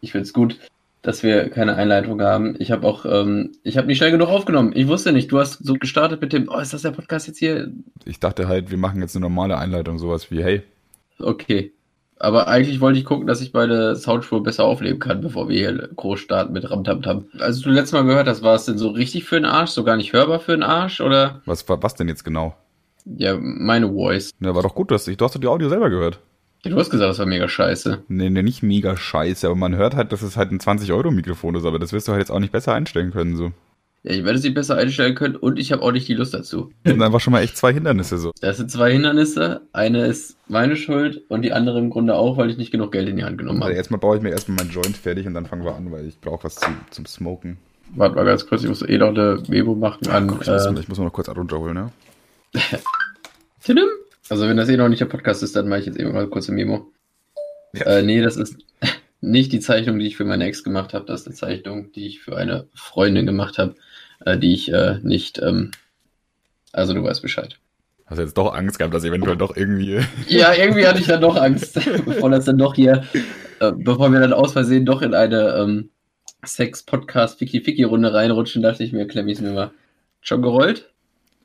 Ich finde es gut, dass wir keine Einleitung haben. Ich habe auch, ähm, ich habe nicht schnell genug aufgenommen. Ich wusste nicht, du hast so gestartet mit dem, oh, ist das der Podcast jetzt hier? Ich dachte halt, wir machen jetzt eine normale Einleitung, sowas wie, hey. Okay. Aber eigentlich wollte ich gucken, dass ich meine Soundspur besser aufnehmen kann, bevor wir hier groß starten mit Ramtamtam. Also du letztes Mal gehört hast, war es denn so richtig für den Arsch, so gar nicht hörbar für den Arsch, oder? Was, was denn jetzt genau? Ja, meine Voice. Ja, war doch gut, dass ich, du hast doch die Audio selber gehört. Du hast gesagt, das war mega scheiße. Nee, nee, nicht mega scheiße, aber man hört halt, dass es halt ein 20-Euro-Mikrofon ist, aber das wirst du halt jetzt auch nicht besser einstellen können, so. Ja, ich werde sie besser einstellen können und ich habe auch nicht die Lust dazu. Das sind einfach schon mal echt zwei Hindernisse so. Das sind zwei Hindernisse. Eine ist meine Schuld und die andere im Grunde auch, weil ich nicht genug Geld in die Hand genommen Also habe. erstmal baue ich mir erstmal meinen Joint fertig und dann fangen wir an, weil ich brauche was zum, zum Smoken. Warte mal ganz kurz, ich muss eh noch eine Memo machen an. Guck, ich, muss, äh, ich muss mal noch kurz runterholen, ne? Tidim. Also wenn das eh noch nicht der Podcast ist, dann mache ich jetzt eben mal kurz eine Memo. Ja. Äh, nee, das ist nicht die Zeichnung, die ich für meine Ex gemacht habe. Das ist eine Zeichnung, die ich für eine Freundin gemacht habe, äh, die ich äh, nicht. Ähm, also du weißt Bescheid. Hast du jetzt doch Angst gehabt, dass eventuell doch irgendwie. Ja, irgendwie hatte ich dann doch Angst, bevor das dann doch hier, äh, bevor wir dann aus Versehen doch in eine ähm, Sex-Podcast-Ficky-Ficky-Runde reinrutschen, dachte ich mir, klemm ich's mir mal. Schon gerollt?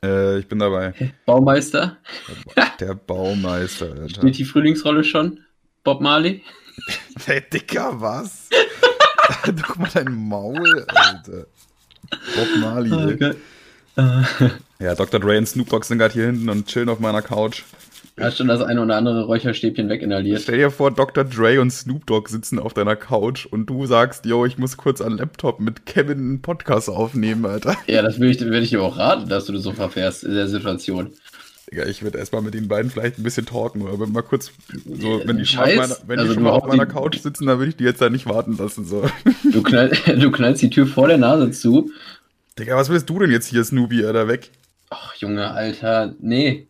Äh, ich bin dabei. Baumeister? Der Baumeister, Alter. Spielt die Frühlingsrolle schon? Bob Marley? Hey, Dicker, was? Doch mal dein Maul, Alter. Bob Marley. ey. Okay. Äh, Ja, Dr. Dre und Snoop Dogg sind gerade hier hinten und chillen auf meiner Couch. Hast schon das eine oder andere Räucherstäbchen weginhaliert? Stell dir vor, Dr. Dre und Snoop Dogg sitzen auf deiner Couch und du sagst, yo, ich muss kurz an Laptop mit Kevin einen Podcast aufnehmen, Alter. Ja, das will ich, will ich dir auch raten, dass du das so verfährst in der Situation. Digga, ich würde erstmal mit den beiden vielleicht ein bisschen talken, aber mal kurz, so, wenn die schon Scheiß. auf meiner, wenn die Also schon du mal auf meiner die- Couch sitzen, dann würde ich die jetzt da nicht warten lassen, so. Du, knall, du knallst die Tür vor der Nase zu. Digga, was willst du denn jetzt hier, Snoopy, Alter, weg? Ach, Junge, Alter, nee.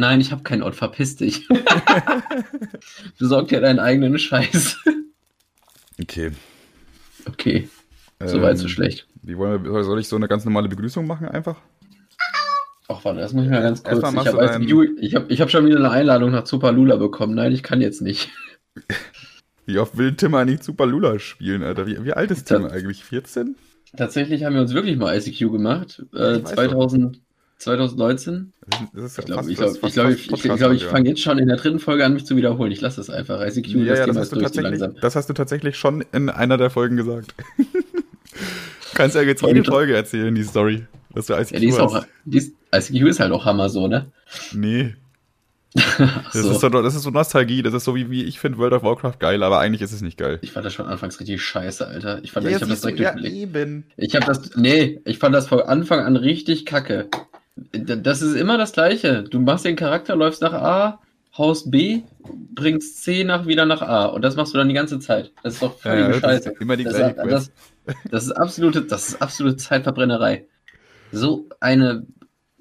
Nein, ich habe keinen Ort, verpiss dich. Besorg dir deinen eigenen Scheiß. Okay. Okay, soweit so Ähm, schlecht. Wie wollen wir, soll ich so eine ganz normale Begrüßung machen einfach? Ach, warte, das muss ich mal ganz kurz. Ich habe ich hab, hab schon wieder eine Einladung nach Zupalula bekommen. Nein, ich kann jetzt nicht. Wie oft will Tim eigentlich Super Lula spielen, Alter? Wie, wie alt ist Tim eigentlich? 14? Tatsächlich haben wir uns wirklich mal ICQ gemacht. Äh, ich weiß 2000, 2019. Das ist Ich glaube, ich, glaub, ich, glaub, fast ich, ich, Podcast- glaub, ich ja. fange jetzt schon in der dritten Folge an, mich zu wiederholen. Ich lasse das einfach. ICQ, Ja, ja, das Thema hast, ist du tatsächlich, das hast du tatsächlich schon in einer der Folgen gesagt. du kannst ja jetzt Ja, jede Folge erzählen, die Story. Dass du ICQ Ja, die ist hast. auch, die ist, ICQ ist halt auch Hammer so, ne? Nee. Das, so. ist so, das ist so Nostalgie. Das ist so wie, wie ich finde World of Warcraft geil, aber eigentlich ist es nicht geil. Ich fand das schon anfangs richtig scheiße, Alter. Ich fand, Ja, ich hab das siehst du, direkt ja, eben. Ich habe das, nee, ich fand das von Anfang an richtig kacke. Das ist immer das Gleiche. Du machst den Charakter, läufst nach A, haust B, bringst C nach wieder nach A. Und das machst du dann die ganze Zeit. Das ist doch Ja, völlige ja, das ist Scheiße. immer die Das, gleiche das, Quest. das, ist absolute, das ist absolute Zeitverbrennerei. So eine,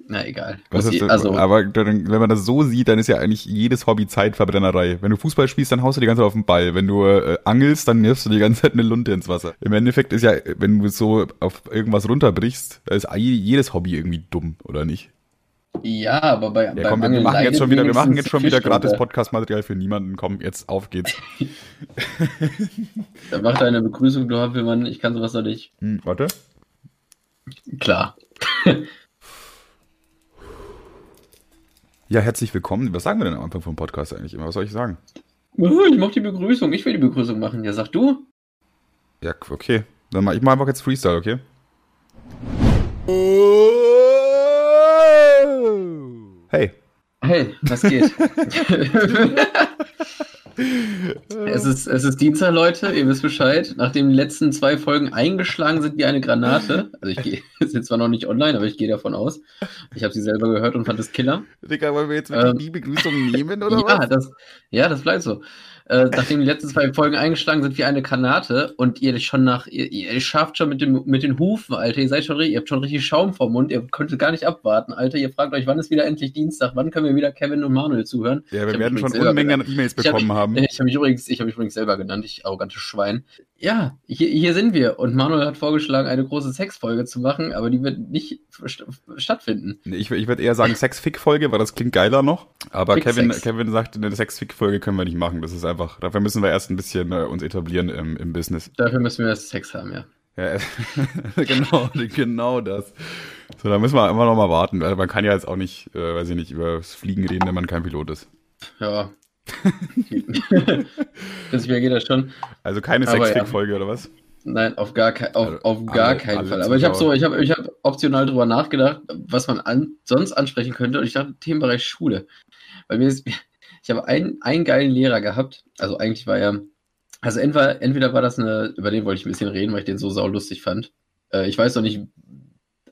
na egal. Was ich- also, aber wenn man das so sieht, dann ist ja eigentlich jedes Hobby Zeitverbrennerei. Wenn du Fußball spielst, dann haust du die ganze Zeit auf den Ball. Wenn du äh, angelst, dann wirfst du die ganze Zeit eine Lunte ins Wasser. Im Endeffekt ist ja, wenn du so auf irgendwas runterbrichst, da ist jedes Hobby irgendwie dumm, oder nicht? ja, aber bei, Ja, komm, wir machen jetzt schon wieder, wir machen jetzt schon wieder gratis. Podcast-Material für niemanden. Komm, jetzt auf geht's. Dann mach deine Begrüßung, du Hampelmann. Ich kann sowas noch nicht. Hm, warte. Klar. Ja, herzlich willkommen. Was sagen wir denn am Anfang vom Podcast eigentlich immer? Was soll ich sagen? Oh, Ich mach die Begrüßung. Ich will die Begrüßung machen. Ja, sag du. Ja, okay. Dann mach ich mal einfach jetzt Freestyle, okay? Hey. Hey, was geht? es, ist, es ist Dienstag, Leute, ihr wisst Bescheid. Nachdem die letzten zwei Folgen eingeschlagen sind wie eine Granate, also ich gehe, sind zwar noch nicht online, aber ich gehe davon aus. Ich habe sie selber gehört und fand es Killer. Digga, wollen wir jetzt Ähm, die Begrüßung nehmen, oder Ja, was? das, ja, das bleibt so. Äh, nachdem die letzten zwei Folgen eingeschlagen sind wie eine Granate und ihr schon nach, ihr, ihr schafft schon mit, dem, mit den Hufen, Alter, ihr seid schon ihr habt schon richtig Schaum vom Mund, ihr könntet gar nicht abwarten, Alter, ihr fragt euch, wann ist wieder endlich Dienstag, wann können wir wieder Kevin und Manuel zuhören? Ja, Ich wir werden schon Unmengen an. E-Mails Ich hab- bekommen haben. Ich habe mich übrigens, ich habe mich übrigens selber genannt, ich arrogante Schwein. ja, hier, hier sind wir. Und Manuel hat vorgeschlagen, eine große Sexfolge zu machen, aber die wird nicht st stattfinden. Ich, ich würde eher sagen Sex-Fick-Folge, weil das klingt geiler noch. Aber Kevin, Kevin sagt, eine Sex-Fick-Folge können wir nicht machen. Das ist einfach, dafür müssen wir erst ein bisschen äh, uns etablieren im, im Business. Dafür müssen wir erst Sex haben, ja. Ja, genau, genau das. So, da müssen wir einfach noch mal warten. Man kann ja jetzt auch nicht, äh, weiß ich nicht, über das Fliegen reden, wenn man kein Pilot ist. Ja, Prinzipiell geht das schon. Also keine Sexfick-Folge ja. oder was? Nein, auf gar, ke auf, also auf gar alle, keinen alle Fall. Aber ich habe so, ich habe ich hab optional drüber nachgedacht, was man an, sonst ansprechen könnte. Und ich dachte, Themenbereich Schule. Weil mir ist, ich habe einen, einen geilen Lehrer gehabt. Also eigentlich war er, also entweder, entweder war das eine, über den wollte ich ein bisschen reden, weil ich den so saulustig fand. Äh, ich weiß noch nicht,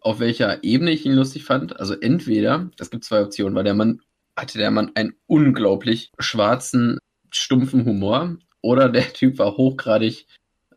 auf welcher Ebene ich ihn lustig fand. Also entweder, es gibt zwei Optionen, weil der Mann hatte der Mann einen unglaublich schwarzen, stumpfen Humor oder der Typ war hochgradig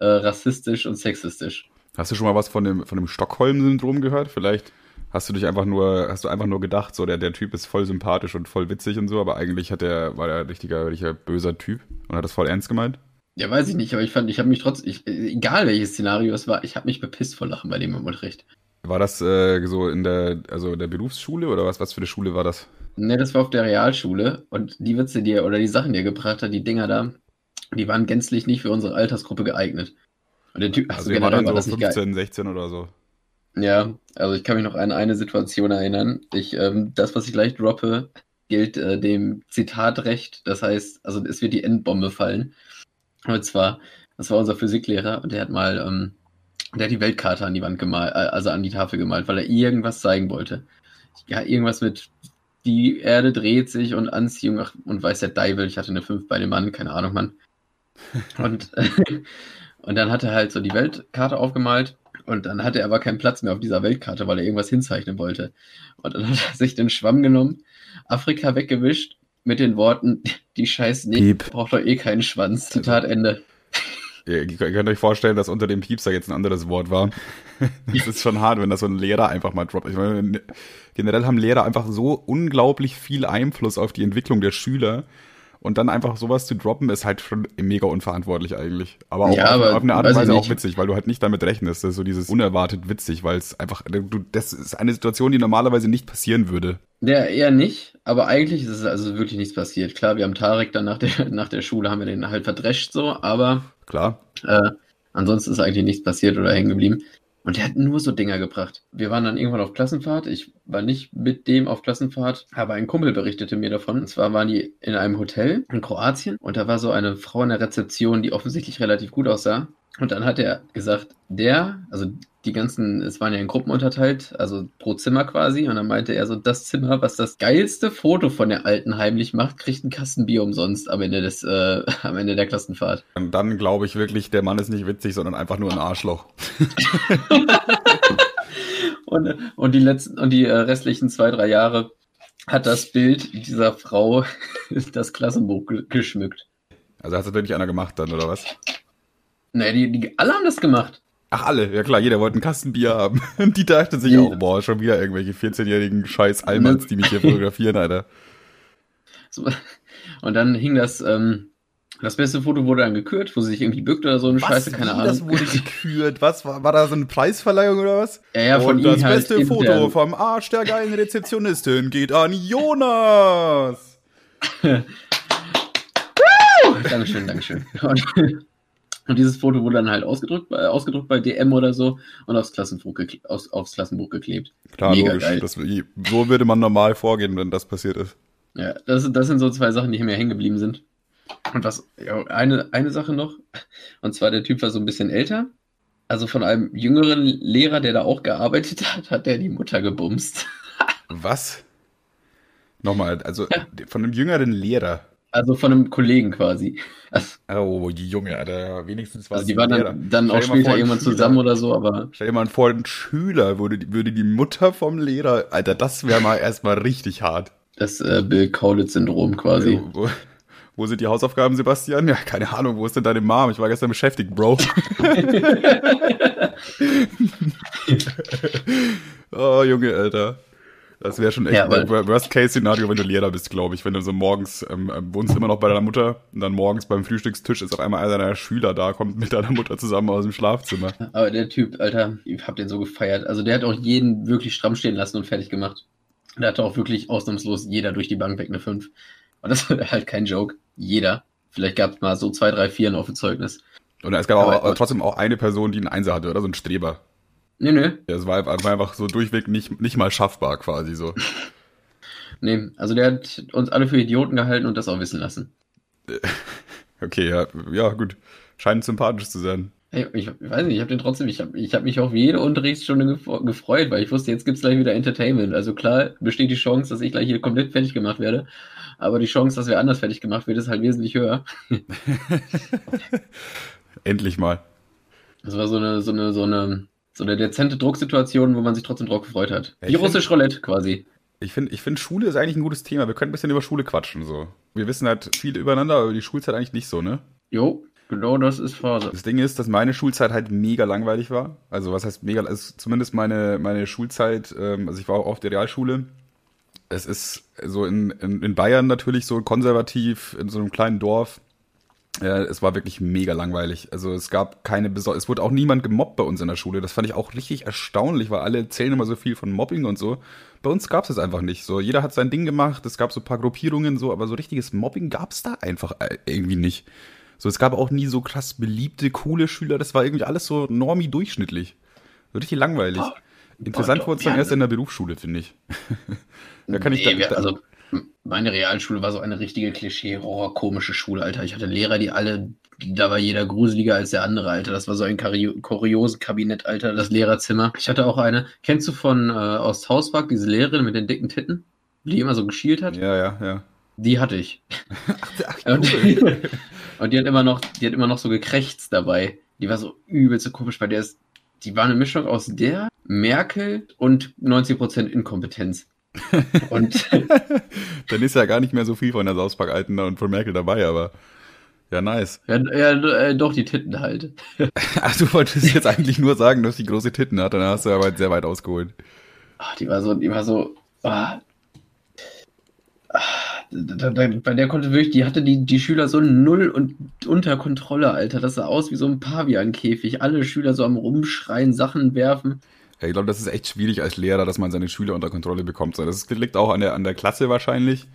äh, rassistisch und sexistisch. Hast du schon mal was von dem, von dem Stockholm-Syndrom gehört? Vielleicht hast du dich einfach nur, hast du einfach nur gedacht, so der, der Typ ist voll sympathisch und voll witzig und so, aber eigentlich hat der, war der ein richtiger, richtiger böser Typ und hat das voll ernst gemeint? Ja, weiß ich nicht, aber ich fand, ich habe mich trotzdem, egal welches Szenario es war, ich habe mich bepisst vor Lachen bei dem im Unterricht. War das äh, so in der, also der Berufsschule oder was, was für eine Schule war das? Ne, das war auf der Realschule und die Witze, die er oder die Sachen, die er gebracht hat, die Dinger da, die waren gänzlich nicht für unsere Altersgruppe geeignet. Und der Typ, also, also generell war, dann so 15, 16 oder so. Ja, also ich kann mich noch an eine Situation erinnern. Ich, ähm, das, was ich gleich droppe, gilt äh, dem Zitatrecht. Das heißt, also es wird die Endbombe fallen. Und zwar, das war unser Physiklehrer und der hat mal, ähm, der hat die Weltkarte an die Wand gemalt, äh, also an die Tafel gemalt, weil er irgendwas zeigen wollte. Ja, irgendwas mit die Erde dreht sich und Anziehung ach, und weiß der Deivel, ich hatte eine 5 bei dem Mann, keine Ahnung, Mann. Und, und dann hat er halt so die Weltkarte aufgemalt und dann hatte er aber keinen Platz mehr auf dieser Weltkarte, weil er irgendwas hinzeichnen wollte. Und dann hat er sich den Schwamm genommen, Afrika weggewischt mit den Worten, die scheiß Nick braucht doch eh keinen Schwanz. Zitat Ende. Ihr könnt euch vorstellen, dass unter dem Piepser jetzt ein anderes Wort war. das ist schon hart, wenn das so ein Lehrer einfach mal droppt. Ich meine, generell haben Lehrer einfach so unglaublich viel Einfluss auf die Entwicklung der Schüler. Und dann einfach sowas zu droppen, ist halt schon mega unverantwortlich eigentlich. Aber auch ja, auf, aber auf, eine Art und Weise auch witzig, weil du halt nicht damit rechnest. Das ist so dieses unerwartet witzig, weil es einfach, du, das ist eine Situation, die normalerweise nicht passieren würde. Ja, eher nicht, aber eigentlich ist es also wirklich nichts passiert. Klar, wir haben Tarek dann nach der, nach der Schule, haben wir den halt verdrescht so, aber. Klar. Äh, ansonsten ist eigentlich nichts passiert oder hängen geblieben. Und der hat nur so Dinger gebracht. Wir waren dann irgendwann auf Klassenfahrt. Ich war nicht mit dem auf Klassenfahrt, aber ein Kumpel berichtete mir davon. Und zwar waren die in einem Hotel in Kroatien und da war so eine Frau in der Rezeption, die offensichtlich relativ gut aussah. Und dann hat er gesagt, der, also die ganzen, es waren ja in Gruppen unterteilt, also pro Zimmer quasi. Und dann meinte er so, das Zimmer, was das geilste Foto von der Alten heimlich macht, kriegt ein Kastenbier umsonst am Ende des, äh, am Ende der Klassenfahrt. Und dann glaube ich wirklich, der Mann ist nicht witzig, sondern einfach nur ein Arschloch. und, und die letzten, und die äh, restlichen zwei, drei Jahre hat das Bild dieser Frau das Klassenbuch geschmückt. Also hat es wirklich einer gemacht dann, oder was? Nee, die, die, alle haben das gemacht. Ach, alle, ja klar, jeder wollte ein Kastenbier haben. Und die dachte sich auch, boah, schon wieder irgendwelche 14-jährigen scheiß Almans, die mich hier fotografieren, Alter. So, und dann hing das, ähm, das beste Foto wurde dann gekürt, wo sie sich irgendwie bückt oder so eine was, Scheiße, keine Ahnung. Das wurde gekürt. Was war, war da so eine Preisverleihung oder was? Ja, ja, von Und das halt beste Foto vom Arsch der geilen Rezeptionistin geht an Jonas. Dankeschön, Dankeschön. Und, und dieses Foto wurde dann halt ausgedruckt, äh, ausgedruckt bei DM oder so und aufs Klassenbuch, gekle aus, aufs Klassenbuch geklebt. Klar, Mega logisch. Geil. Das, so würde man normal vorgehen, wenn das passiert ist. Ja, das, das sind so zwei Sachen, die mir hängen geblieben sind. Und was, ja, eine, eine Sache noch, und zwar der Typ war so ein bisschen älter. Also von einem jüngeren Lehrer, der da auch gearbeitet hat, hat der die Mutter gebumst. was? Nochmal, also ja. von einem jüngeren Lehrer. Also von einem Kollegen quasi. Oh, die Junge, Alter, wenigstens war also die waren dann, dann auch später irgendwann Schüler, zusammen oder so, aber. Stell dir mal vor, ein Schüler würde, würde die Mutter vom Lehrer, Alter, das wäre mal erstmal richtig hart. Das äh, Bill Kaulitz-Syndrom quasi. Ja, wo, wo, sind die Hausaufgaben, Sebastian? Ja, keine Ahnung, wo ist denn deine Mom? Ich war gestern beschäftigt, Bro. oh, Junge, Alter. Das wäre schon echt Ja, ein Worst-Case-Szenario, wenn du Lehrer bist, glaube ich. Wenn du so morgens, ähm, wohnst immer noch bei deiner Mutter und dann morgens beim Frühstückstisch ist auf einmal einer deiner Schüler da, kommt mit deiner Mutter zusammen aus dem Schlafzimmer. Aber der Typ, Alter, ich hab den so gefeiert. Also der hat auch jeden wirklich stramm stehen lassen und fertig gemacht. Da hatte auch wirklich ausnahmslos jeder durch die Bank weg eine 5. Und das war halt kein Joke. Jeder. Vielleicht gab es mal so zwei, drei, vier auf dem Zeugnis. Und es gab auch, Aber- aber trotzdem auch eine Person, die einen Einser hatte, oder? So ein Streber. Nee, nee. Ja, Es war, war einfach so durchweg nicht, nicht mal schaffbar quasi so. Nee, also der hat uns alle für Idioten gehalten und das auch wissen lassen. Okay, ja, ja gut. Scheint sympathisch zu sein. Hey, ich, ich weiß nicht, ich habe den trotzdem, ich habe ich hab mich auf jede Unterrichtsstunde gefreut, weil ich wusste, jetzt gibt's gleich wieder Entertainment. Also klar besteht die Chance, dass ich gleich hier komplett fertig gemacht werde, aber die Chance, dass wer anders fertig gemacht wird, ist halt wesentlich höher. Endlich mal. Das war so eine, so eine, so eine, so eine dezente Drucksituation, wo man sich trotzdem drauf gefreut hat. Ja, Wie russisch Roulette quasi. Ich finde, ich find, Schule ist eigentlich ein gutes Thema. Wir können ein bisschen über Schule quatschen, so. Wir wissen halt viel übereinander, aber die Schulzeit eigentlich nicht so, ne? Jo, genau das ist Phase. Das Ding ist, dass meine Schulzeit halt mega langweilig war. Also was heißt mega, also zumindest meine, meine Schulzeit, ähm, also ich war auch auf der Realschule. Es ist so in, in, in Bayern natürlich so konservativ, in so einem kleinen Dorf. Ja, es war wirklich mega langweilig. Also es gab keine Besor es wurde auch niemand gemobbt bei uns in der Schule. Das fand ich auch richtig erstaunlich, weil alle erzählen immer so viel von Mobbing und so. Bei uns gab es das einfach nicht. So, jeder hat sein Ding gemacht, es gab so ein paar Gruppierungen so, aber so richtiges Mobbing gab es da einfach äh, irgendwie nicht. So, es gab auch nie so krass beliebte, coole Schüler. Das war irgendwie alles so normi durchschnittlich. So richtig langweilig. Boah. Interessant Boah, wurde es dann erst in der Berufsschule, finde ich. da kann ich Nee, da, wir, da, also meine Realschule war so eine richtige Klischee-Horror-komische Schule, Alter. Ich hatte Lehrer, die alle, da war jeder gruseliger als der andere, Alter. Das war so ein Kari- Kuriosenkabinett, Alter, das Lehrerzimmer. Ich hatte auch eine, kennst du von äh, Osthauspark, diese Lehrerin mit den dicken Titten, die immer so geschielt hat? ja, ja, ja. Die hatte ich. Ach, Und, cool. und die hat immer noch, die hat immer noch so gekrächzt dabei. Die war so übelst so komisch, weil der ist, die war eine Mischung aus der, Merkel und 90% Inkompetenz. Und Dann ist ja gar nicht mehr so viel von der South Park Alten und von Merkel dabei, aber ja, nice. ja, ja, äh, doch die Titten halt. Ach, du wolltest jetzt eigentlich nur sagen, dass die große Titten hat, dann hast du aber sehr weit ausgeholt. Ach, die war so, die war so, ah, ah, da, da, bei der konnte wirklich, die hatte die, die Schüler so null und unter Kontrolle, Alter. Das sah aus wie so ein Paviankäfig. Alle Schüler so am Rumschreien, Sachen werfen. Ja, ich glaube, das ist echt schwierig als Lehrer, dass man seine Schüler unter Kontrolle bekommt. Das liegt auch an der, an der Klasse wahrscheinlich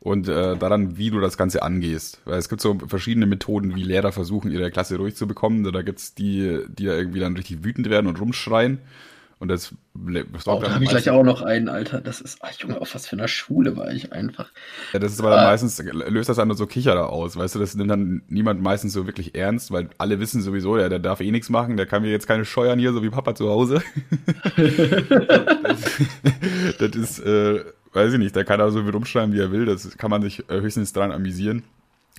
und äh, daran, wie du das Ganze angehst. Weil es gibt so verschiedene Methoden, wie Lehrer versuchen, ihre Klasse ruhig zu bekommen. Da gibt's die, die ja irgendwie dann richtig wütend werden und rumschreien. Und das, das Oh, da habe ich gleich auch noch einen, Alter. Das ist, ach Junge, auf was für einer Schule war ich einfach. Ja, das ist aber dann Ah. meistens, löst das dann nur so Kicherer aus, weißt du, das nimmt dann niemand meistens so wirklich ernst, weil alle wissen sowieso, ja, der darf eh nichts machen, der kann mir jetzt keine scheuern hier, so wie Papa zu Hause. das, das ist, äh, weiß ich nicht, der kann da so viel rumschreiben, wie er will, das kann man sich äh, höchstens dran amüsieren.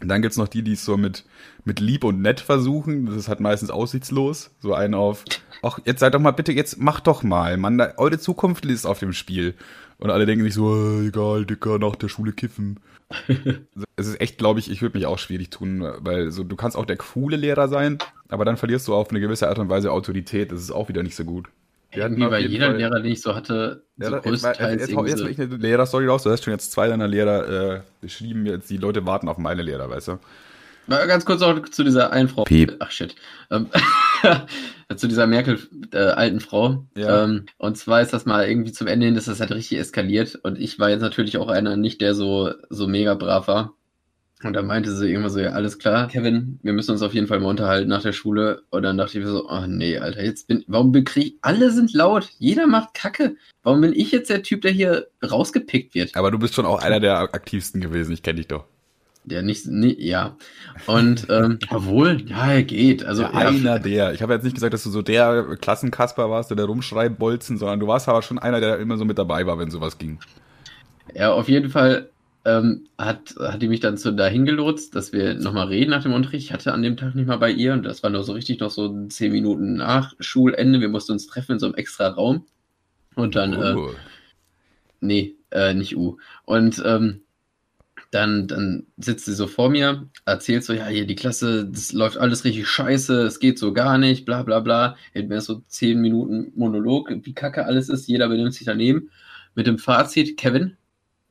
Und dann gibt's noch die, die es so mit, mit lieb und nett versuchen. Das ist halt meistens aussichtslos. So einen auf, ach, jetzt seid doch mal bitte, jetzt macht doch mal, Mann, da, eure Zukunft ist auf dem Spiel. Und alle denken sich so, äh, egal, Dicker, nach der Schule kiffen. es ist echt, glaube ich, ich würde mich auch schwierig tun, weil so, du kannst auch der coole Lehrer sein, aber dann verlierst du auf eine gewisse Art und Weise Autorität. Das ist auch wieder nicht so gut. Wir hatten bei jeder Fall- Lehrer, den ich so hatte, ja, so jetzt, jetzt, größtenteils jetzt, jetzt so- will ich eine Lehrerstory raus. Du hast schon jetzt zwei deiner Lehrer äh, beschrieben. Jetzt die Leute warten auf meine Lehrer, weißt du? Mal Ganz kurz noch zu dieser einen Frau. Piep. Ach shit. Ähm, zu dieser Merkel äh, alten Frau. Ja. Ähm, und zwar ist das mal irgendwie zum Ende hin, ist das halt richtig eskaliert. Und ich war jetzt natürlich auch einer nicht, der so, so mega brav war. Und dann meinte sie irgendwann so, ja, alles klar, Kevin, wir müssen uns auf jeden Fall mal unterhalten nach der Schule. Und dann dachte ich mir so, oh nee, Alter, jetzt bin, warum bekrieg, alle sind laut, jeder macht Kacke. Warum bin ich jetzt der Typ, der hier rausgepickt wird? Aber du bist schon auch einer der aktivsten gewesen. Ich kenne dich doch. Der nicht, nie, ja. Und, ähm, obwohl, ja, er geht. Also, Ja, einer der. Ich habe jetzt nicht gesagt, dass du so der Klassenkasper warst, der der Rumschreibbolzen, sondern du warst aber schon einer, der immer so mit dabei war, wenn sowas ging. Ja, auf jeden Fall ähm, hat, hat die mich dann so dahin gelotst, dass wir nochmal reden nach dem Unterricht. Ich hatte an dem Tag nicht mal bei ihr und das war nur so richtig noch so zehn Minuten nach Schulende. Wir mussten uns treffen in so einem extra Raum. Und dann, äh, Oh. nee, äh, nicht U. Und ähm, dann, dann sitzt sie so vor mir, erzählt so, ja, hier die Klasse, das läuft alles richtig scheiße, es geht so gar nicht, bla bla bla. Hält mir so zehn Minuten Monolog, wie kacke alles ist, jeder benimmt sich daneben. mit dem Fazit, Kevin,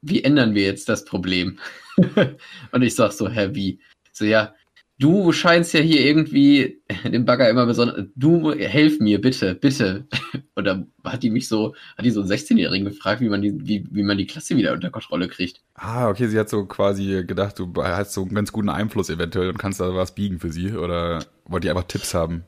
wie ändern wir jetzt das Problem? und ich sag so, hä, wie? So, ja, du scheinst ja hier irgendwie den Bagger immer besonders, du helf mir, bitte, bitte. Und dann hat die mich so, hat die so einen 16-Jährigen gefragt, wie man die, wie, wie man die Klasse wieder unter Kontrolle kriegt. Ah, okay, sie hat so quasi gedacht, du hast so einen ganz guten Einfluss eventuell und kannst da was biegen für sie oder wollte die einfach Tipps haben?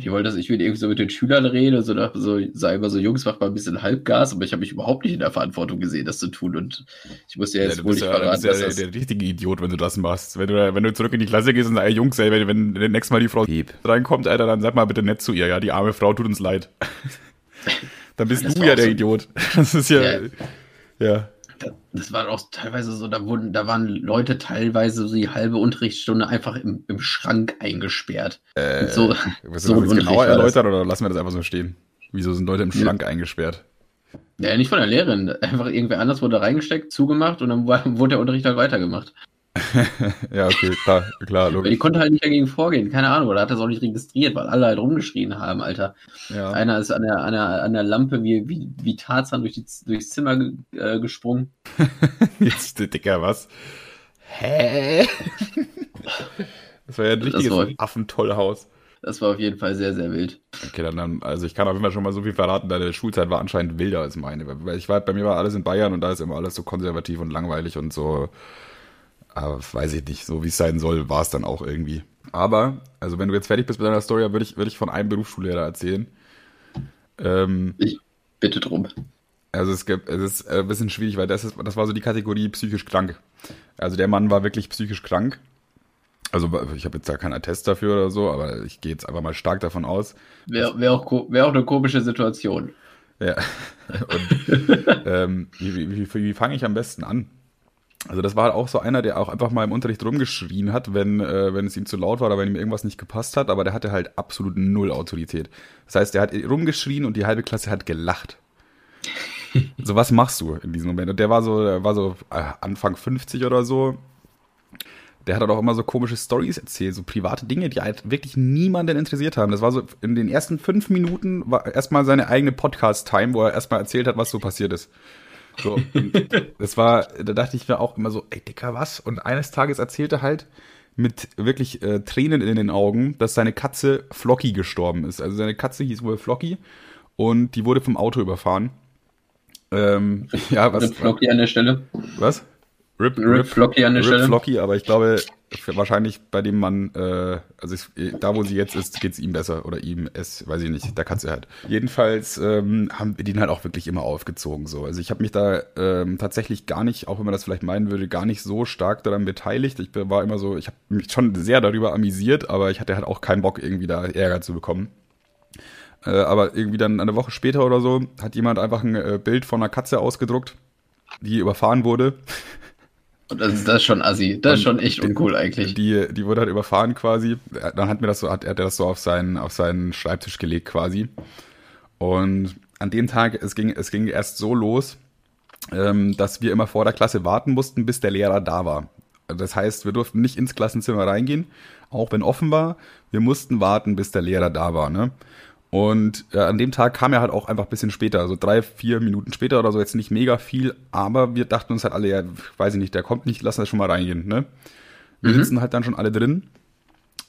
Die wollte, dass ich wieder irgendwie so mit den Schülern rede, so, nach, so sei immer so, Jungs, macht mal ein bisschen Halbgas, aber ich habe mich überhaupt nicht in der Verantwortung gesehen, das zu tun. Und ich muss ja jetzt ja, wohl nicht ja, verraten, du bist ja der, der, richtige Idiot, wenn du das machst. Wenn du, wenn du zurück in die Klasse gehst und sagst, ey Jungs, ey, wenn, wenn, wenn nächstes Mal die Frau Piep. reinkommt, Alter, dann sag mal bitte nett zu ihr, ja, die arme Frau tut uns leid. dann bist du ja der so Idiot. Das ist ja, ja. ja das war auch teilweise so, da wurden, da waren Leute teilweise so die halbe Unterrichtsstunde einfach im, im Schrank eingesperrt. Äh, so, willst du so das genauer erläutern oder lassen wir das einfach so stehen? Wieso sind Leute im Schrank ja. eingesperrt? Ja, nicht von der Lehrerin. Einfach irgendwer anders wurde reingesteckt, zugemacht und dann wurde der Unterricht halt weitergemacht. ja, okay, klar, klar, logisch. Die konnte halt nicht dagegen vorgehen, keine Ahnung, oder hat das auch nicht registriert, weil alle halt rumgeschrien haben, Alter. Ja. Einer ist an der, an der, an der Lampe wie, wie, wie Tarzan durch die, durchs Zimmer äh, gesprungen. Jetzt, Dicker, was? Hä? das war ja ein richtiges war, Affentollhaus. Das war auf jeden Fall sehr, sehr wild. Okay, dann, dann, also ich kann auf jeden Fall schon mal so viel verraten, deine Schulzeit war anscheinend wilder als meine. Weil ich war, bei mir war alles in Bayern und da ist immer alles so konservativ und langweilig und so aber weiß ich nicht, so wie es sein soll, war es dann auch irgendwie. Aber, also wenn du jetzt fertig bist mit deiner Story, würde ich, würd ich von einem Berufsschullehrer erzählen. Ähm, ich bitte drum. Also es, gibt, es ist ein bisschen schwierig, weil das, ist, das war so die Kategorie psychisch krank. Also der Mann war wirklich psychisch krank. Also ich habe jetzt da keinen Attest dafür oder so, aber ich gehe jetzt einfach mal stark davon aus. Wäre wär auch, wär auch eine komische Situation. Ja. Und ähm, wie, wie, wie, wie fange ich am besten an? Also das war auch so einer, der auch einfach mal im Unterricht rumgeschrien hat, wenn, äh, wenn es ihm zu laut war oder wenn ihm irgendwas nicht gepasst hat, aber der hatte halt absolut null Autorität. Das heißt, der hat rumgeschrien und die halbe Klasse hat gelacht. so, was machst du in diesem Moment? Und der war so, der war so äh, Anfang 50 oder so. Der hat halt auch immer so komische Stories erzählt, so private Dinge, die halt wirklich niemanden interessiert haben. Das war so in den ersten fünf Minuten war erstmal seine eigene Podcast-Time, wo er erstmal erzählt hat, was so passiert ist. So, das war, da dachte ich mir auch immer so, ey Dicker, was? Und eines Tages erzählte halt mit wirklich äh, Tränen in den Augen, dass seine Katze Flocky gestorben ist. Also seine Katze hieß wohl Flocky und die wurde vom Auto überfahren. Ähm, ja, was? Flocky an der Stelle. Was? Rip, Rip, Rip Flocky an der Rip Stelle. Flocky, aber ich glaube, wahrscheinlich bei dem Mann, äh, also ich, da wo sie jetzt ist, geht es ihm besser oder ihm, es, weiß ich nicht, der Katze halt. Jedenfalls ähm, haben wir den halt auch wirklich immer aufgezogen so. Also ich habe mich da ähm, tatsächlich gar nicht, auch wenn man das vielleicht meinen würde, gar nicht so stark daran beteiligt. Ich war immer so, ich habe mich schon sehr darüber amüsiert, aber ich hatte halt auch keinen Bock irgendwie da Ärger zu bekommen. Äh, aber irgendwie dann eine Woche später oder so hat jemand einfach ein äh, Bild von einer Katze ausgedruckt, die überfahren wurde. Und das ist, das ist schon assi. Das ist schon echt uncool eigentlich. Die, die wurde halt überfahren quasi. Dann hat mir das so, hat er das so auf seinen, auf seinen Schreibtisch gelegt quasi. Und an dem Tag, es ging, es ging erst so los, ähm, dass wir immer vor der Klasse warten mussten, bis der Lehrer da war. Das heißt, wir durften nicht ins Klassenzimmer reingehen, auch wenn offen war. Wir mussten warten, bis der Lehrer da war. Ne? Und äh, an dem Tag kam er halt auch einfach ein bisschen später, also drei, vier Minuten später oder so, jetzt nicht mega viel, aber wir dachten uns halt alle, ja, weiß ich nicht, der kommt nicht, lass uns schon mal reingehen, ne? Wir mhm. sitzen halt dann schon alle drin.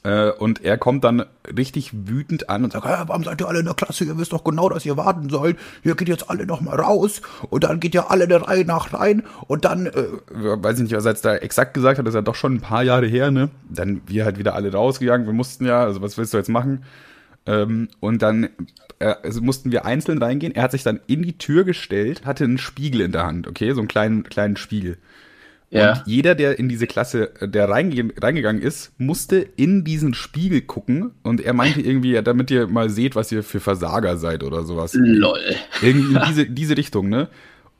Äh, und er kommt dann richtig wütend an und sagt, ja, warum seid ihr alle in der Klasse? Ihr wisst doch genau, dass ihr warten sollt. Ihr geht jetzt alle noch mal raus und dann geht ihr alle der Reihe nach rein und dann, äh, weiß ich nicht, was er jetzt da exakt gesagt hat, das ist ja doch schon ein paar Jahre her, ne? Dann wir halt wieder alle rausgegangen, wir mussten ja, also was willst du jetzt machen? Ähm, und dann äh, also mussten wir einzeln reingehen. Er hat sich dann in die Tür gestellt, hatte einen Spiegel in der Hand, okay, so einen kleinen, kleinen Spiegel. Ja. Und jeder, der in diese Klasse, äh, der reinge reingegangen ist, musste in diesen Spiegel gucken und er meinte irgendwie, ja, damit ihr mal seht, was ihr für Versager seid oder sowas. Lol. Irgendwie in diese, diese Richtung, ne?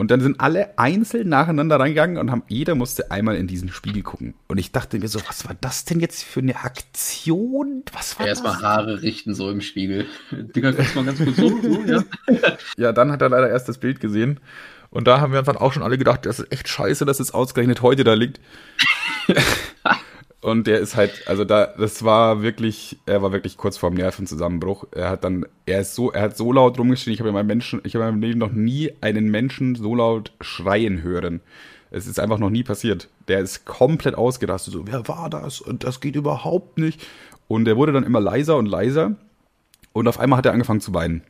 Und dann sind alle einzeln nacheinander reingegangen und haben, jeder musste einmal in diesen Spiegel gucken. Und ich dachte mir so, was war das denn jetzt für eine Aktion? Was war Erstmal Haare richten so im Spiegel. Digga, kannst du mal ganz kurz so, so ja. ja, dann hat er leider erst das Bild gesehen. Und da haben wir dann auch schon alle gedacht, das ist echt scheiße, dass es ausgerechnet heute da liegt. Und der ist halt, also da, das war wirklich, er war wirklich kurz vor dem Nervenzusammenbruch. Er hat dann, er ist so, er hat so laut rumgeschrien. Ich habe in meinem Menschen, ich habe in meinem Leben noch nie einen Menschen so laut schreien hören. Es ist einfach noch nie passiert. Der ist komplett ausgerastet. So, wer war das? Und das geht überhaupt nicht. Und er wurde dann immer leiser und leiser. Und auf einmal hat er angefangen zu weinen.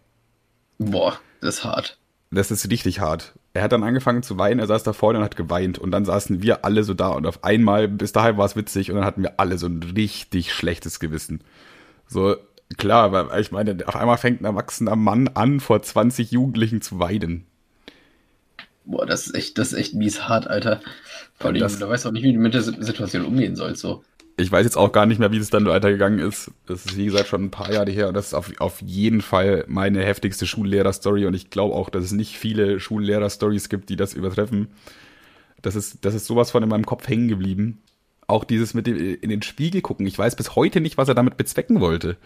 Boah, das ist hart. Das ist richtig hart. Er hat dann angefangen zu weinen, er saß da vorne und hat geweint. Und dann saßen wir alle so da und auf einmal, bis dahin war es witzig und dann hatten wir alle so ein richtig schlechtes Gewissen. So, klar, weil ich meine, auf einmal fängt ein erwachsener Mann an, vor 20 Jugendlichen zu weinen. Boah, das ist echt, das ist echt mies hart, Alter. Vor allem, du weißt auch nicht, wie du mit der Situation umgehen sollst, so ich weiß jetzt auch gar nicht mehr, wie es dann weitergegangen ist. Das ist, wie gesagt, schon ein paar Jahre her und das ist auf, auf jeden Fall meine heftigste Schullehrer-Story und ich glaube auch, dass es nicht viele Schullehrer-Stories gibt, die das übertreffen. Das ist, das ist sowas von in meinem Kopf hängen geblieben. Auch dieses mit dem in den Spiegel gucken. Ich weiß bis heute nicht, was er damit bezwecken wollte.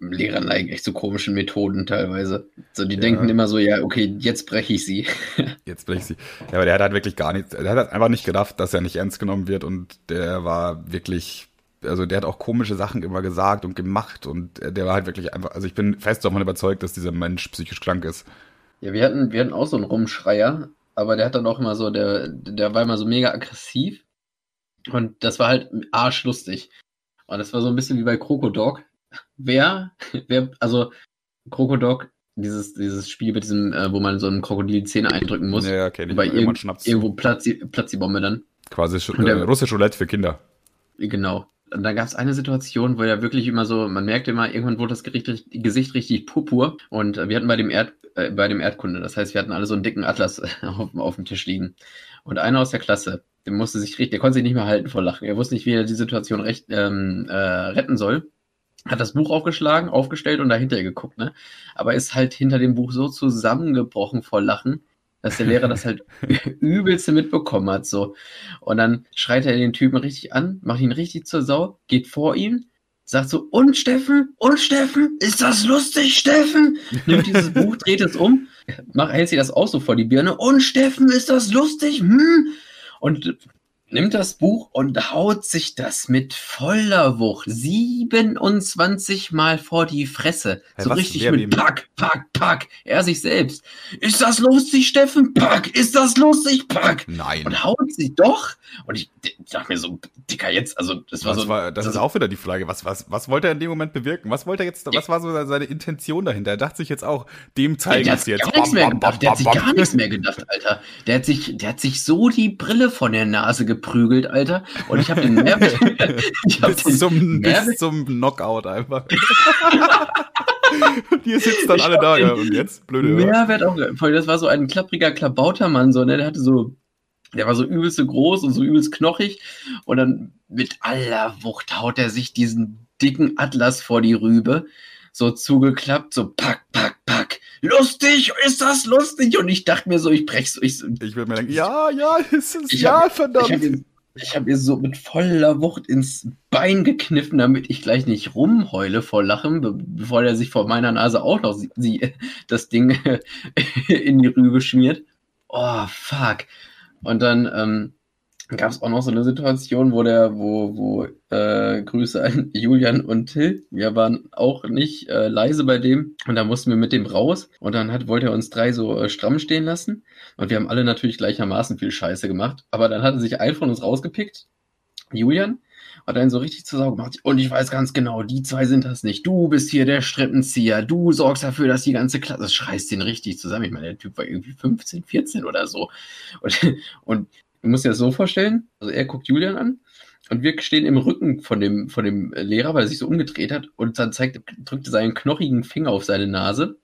Lehrer neigen echt zu komischen Methoden teilweise. So, die ja. denken immer so, ja, okay, jetzt breche ich sie. jetzt breche ich sie. Ja, aber der hat halt wirklich gar nichts, der hat halt einfach nicht gedacht, dass er nicht ernst genommen wird und der war wirklich, also der hat auch komische Sachen immer gesagt und gemacht und der war halt wirklich einfach, also ich bin fest davon überzeugt, dass dieser Mensch psychisch krank ist. Ja, wir hatten, wir hatten auch so einen Rumschreier, aber der hat dann auch immer so, der, der war immer so mega aggressiv und das war halt arschlustig. Und das war so ein bisschen wie bei Krokodok wer, wer, also Krokodok, dieses, dieses Spiel mit diesem, äh, wo man so einen Krokodil die Zähne eindrücken muss. Ja, okay, bei irgend, irgendwo platzt die, platzt die Bombe dann. Quasi äh, der, russische Roulette für Kinder. Genau. Und da gab es eine Situation, wo er wirklich immer so, man merkte immer, irgendwann wurde das Gericht, Gesicht richtig purpur. Und äh, wir hatten bei dem, Erd, äh, bei dem Erdkunde, das heißt, wir hatten alle so einen dicken Atlas auf, auf dem Tisch liegen. Und einer aus der Klasse, der musste sich richtig, der konnte sich nicht mehr halten vor Lachen. Er wusste nicht, wie er die Situation recht, ähm, äh, retten soll hat das Buch aufgeschlagen, aufgestellt und dahinter geguckt, ne? Aber ist halt hinter dem Buch so zusammengebrochen vor Lachen, dass der Lehrer das halt übelste mitbekommen hat, so. Und dann schreit er den Typen richtig an, macht ihn richtig zur Sau, geht vor ihm, sagt so, und Steffen, und Steffen, ist das lustig, Steffen? Nimmt dieses Buch, dreht es um, macht, hält sich das auch so vor die Birne, und Steffen, ist das lustig? Hm? Und nimmt das Buch und haut sich das mit voller Wucht 27 Mal vor die Fresse. Hey, so was, richtig mit Pack, Pack, Pack. Er sich selbst. Ist das lustig, Steffen? Pack. Ist das lustig? Pack. Nein. Und haut sich doch. Und ich, ich dachte mir so, Dicker, jetzt, also das war was so. War, das, das ist auch wieder die Frage. Was, was, was wollte er in dem Moment bewirken? Was wollte er jetzt, was war so seine Intention dahinter? Er dachte sich jetzt auch, dem zeigen es jetzt. Gar nichts mehr gedacht. Der hat sich gar nichts mehr gedacht, Alter. Der hat sich, der hat sich so die Brille von der Nase geprügelt, Alter. Und ich habe den Mehrwert. bis, den zum, Mehrwert bis zum Knockout einfach. Die sitzen dann alle da, ja. Und jetzt? Blöde. Mehrwert auch. Das war so ein klappriger Klabautermann, so, ne? Der hatte so. Der war so übelst so groß und so übelst knochig. Und dann mit aller Wucht haut er sich diesen dicken Atlas vor die Rübe. So zugeklappt, so pack, pack, pack lustig, ist das lustig? Und ich dachte mir so, ich brech so. Ich, ich würde mir denken, ja, ja, ist es, ja, hab, verdammt. Ich habe ihr, so mit voller Wucht ins Bein gekniffen, damit ich gleich nicht rumheule vor Lachen, be bevor er sich vor meiner Nase auch noch sie, sie das Ding in die Rübe schmiert. Oh, fuck. Und dann, ähm, gab es auch noch so eine Situation, wo der, wo, wo äh, Grüße an Julian und Till, wir waren auch nicht äh, leise bei dem und da mussten wir mit dem raus und dann hat, wollte er uns drei so äh, stramm stehen lassen und wir haben alle natürlich gleichermaßen viel Scheiße gemacht, aber dann hatte sich ein von uns rausgepickt, Julian, hat dann so richtig zur Sau gemacht. Und ich weiß ganz genau, die zwei sind das nicht. Du bist hier der Strippenzieher. Du sorgst dafür, dass die ganze Klasse, das schreist den richtig zusammen. Ich meine, der Typ war irgendwie 15, 14 oder so. Und, und Du musst dir das so vorstellen, also er guckt Julian an und wir stehen im Rücken von dem, von dem Lehrer, weil er sich so umgedreht hat und dann zeigt, drückte seinen knochigen Finger auf seine Nase.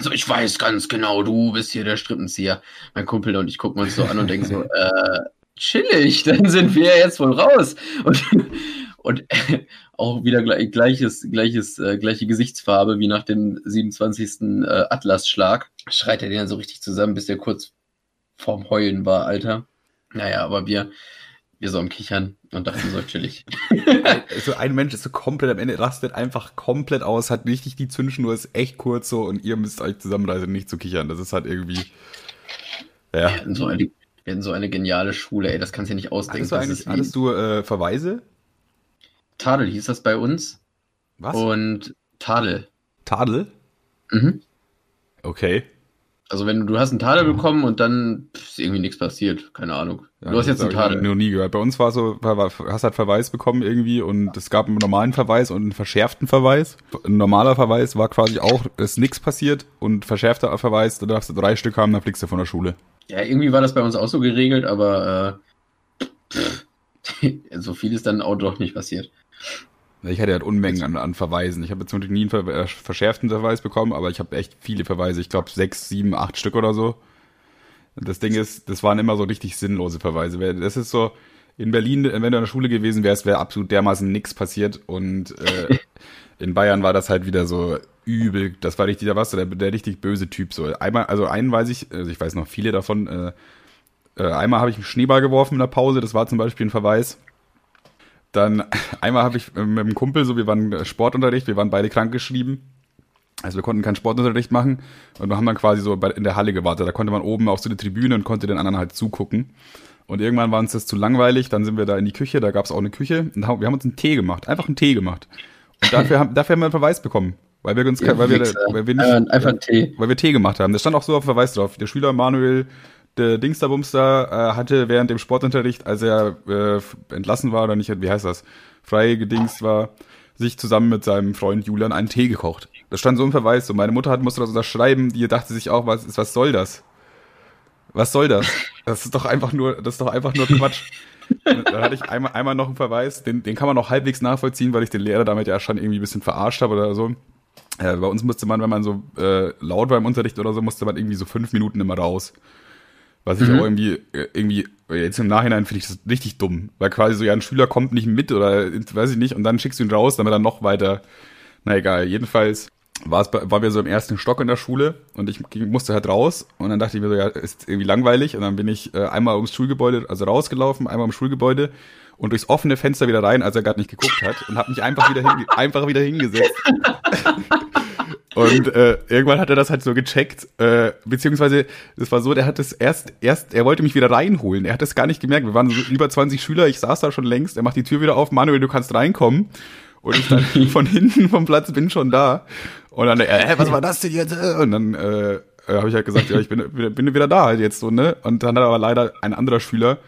So, ich weiß ganz genau, du bist hier der Strippenzieher. Mein Kumpel und ich gucken uns so an und denken so, äh, chillig, dann sind wir jetzt wohl raus. Und, und auch wieder gleiches, gleiches, äh, gleiche Gesichtsfarbe wie nach dem 27. Äh, Atlasschlag. Schreit er den dann so richtig zusammen, bis er kurz vorm Heulen war, Alter. Naja, aber wir, wir so am Kichern und dachten so chillig. so ein Mensch ist so komplett am Ende, rastet einfach komplett aus, hat richtig die Zündschnur, ist echt kurz so und ihr müsst euch zusammenreißen, nicht zu kichern. Das ist halt irgendwie, ja. Wir hatten so, Wir hatten so eine geniale Schule, ey, das kannst du ja nicht ausdenken. Hattest du, eigentlich, hattest du äh, Verweise? Tadel hieß das bei uns. Was? Und Tadel. Tadel? Mhm. Okay. Also wenn du, du hast einen Tadel bekommen und dann ist irgendwie nichts passiert, keine Ahnung. Ja, du hast jetzt einen hab ich Tadel. noch nie gehört. Bei uns war so, hast halt Verweis bekommen irgendwie und es gab einen normalen Verweis und einen verschärften Verweis. Ein normaler Verweis war quasi auch, ist nichts passiert und verschärfter Verweis, da darfst du drei Stück haben, dann fliegst du von der Schule. Ja, irgendwie war das bei uns auch so geregelt, aber äh, so viel ist dann auch doch nicht passiert. Ich hatte halt Unmengen an, an Verweisen. Ich habe jetzt zum Glück nie einen ver äh, verschärften Verweis bekommen, aber ich habe echt viele Verweise. Ich glaube sechs, sieben, acht Stück oder so. Das Ding ist, das waren immer so richtig sinnlose Verweise. Das ist so, in Berlin, wenn du in der Schule gewesen wärst, wäre absolut dermaßen nichts passiert. Und äh, in Bayern war das halt wieder so übel. Das war richtig, da warst du der, der richtig böse Typ. So einmal, also einen weiß ich, also ich weiß noch viele davon. Äh, äh, einmal habe ich einen Schneeball geworfen in der Pause. Das war zum Beispiel ein Verweis. Dann einmal habe ich mit einem Kumpel, so wir waren Sportunterricht, wir waren beide krankgeschrieben. Also wir konnten keinen Sportunterricht machen und wir haben dann quasi so in der Halle gewartet. Da konnte man oben auf so eine Tribüne und konnte den anderen halt zugucken. Und irgendwann war uns das zu langweilig, dann sind wir da in die Küche, da gab es auch eine Küche und wir haben uns einen Tee gemacht, einfach einen Tee gemacht. Und dafür haben, dafür haben wir einen Verweis bekommen, weil wir uns, Ja, weil wir, weil wir nicht, Äh, einfach einen Tee. weil wir Tee gemacht haben. Das stand auch so auf Verweis drauf. Der Schüler Manuel der Dingsterbumster äh, hatte während dem Sportunterricht, als er äh, entlassen war oder nicht, wie heißt das, frei gedingst war, sich zusammen mit seinem Freund Julian einen Tee gekocht. Das stand so im Verweis. Und meine Mutter hat, musste das unterschreiben. Die dachte sich auch, was, was soll das? Was soll das? Das ist doch einfach nur, das ist doch einfach nur Quatsch. Dann hatte ich einmal, einmal noch einen Verweis, den, den kann man noch halbwegs nachvollziehen, weil ich den Lehrer damit ja schon irgendwie ein bisschen verarscht habe oder so. Äh, bei uns musste man, wenn man so äh, laut war im Unterricht oder so, musste man irgendwie so fünf Minuten immer raus. Was ich Mhm. auch irgendwie, äh, irgendwie, jetzt im Nachhinein finde ich das richtig dumm. Weil quasi so, ja, ein Schüler kommt nicht mit oder weiß ich nicht und dann schickst du ihn raus, damit er noch weiter. Na egal, jedenfalls war es, waren wir so im ersten Stock in der Schule und ich musste halt raus und dann dachte ich mir so, ja, ist irgendwie langweilig und dann bin ich äh, einmal ums Schulgebäude, also rausgelaufen, einmal ums Schulgebäude und durchs offene Fenster wieder rein, als er gerade nicht geguckt hat und habe mich einfach wieder, hinge einfach wieder hingesetzt. Und äh, irgendwann hat er das halt so gecheckt, äh, beziehungsweise das war so, der hat es erst, erst, er wollte mich wieder reinholen. Er hat es gar nicht gemerkt. Wir waren so über 20 Schüler, ich saß da schon längst, er macht die Tür wieder auf, Manuel, du kannst reinkommen. Und ich dann von hinten vom Platz bin schon da. Und dann, äh, hä, was war das denn jetzt? Und dann äh, äh, habe ich halt gesagt, ja, ich bin, bin bin wieder da halt jetzt so, ne? Und dann hat aber leider ein anderer Schüler,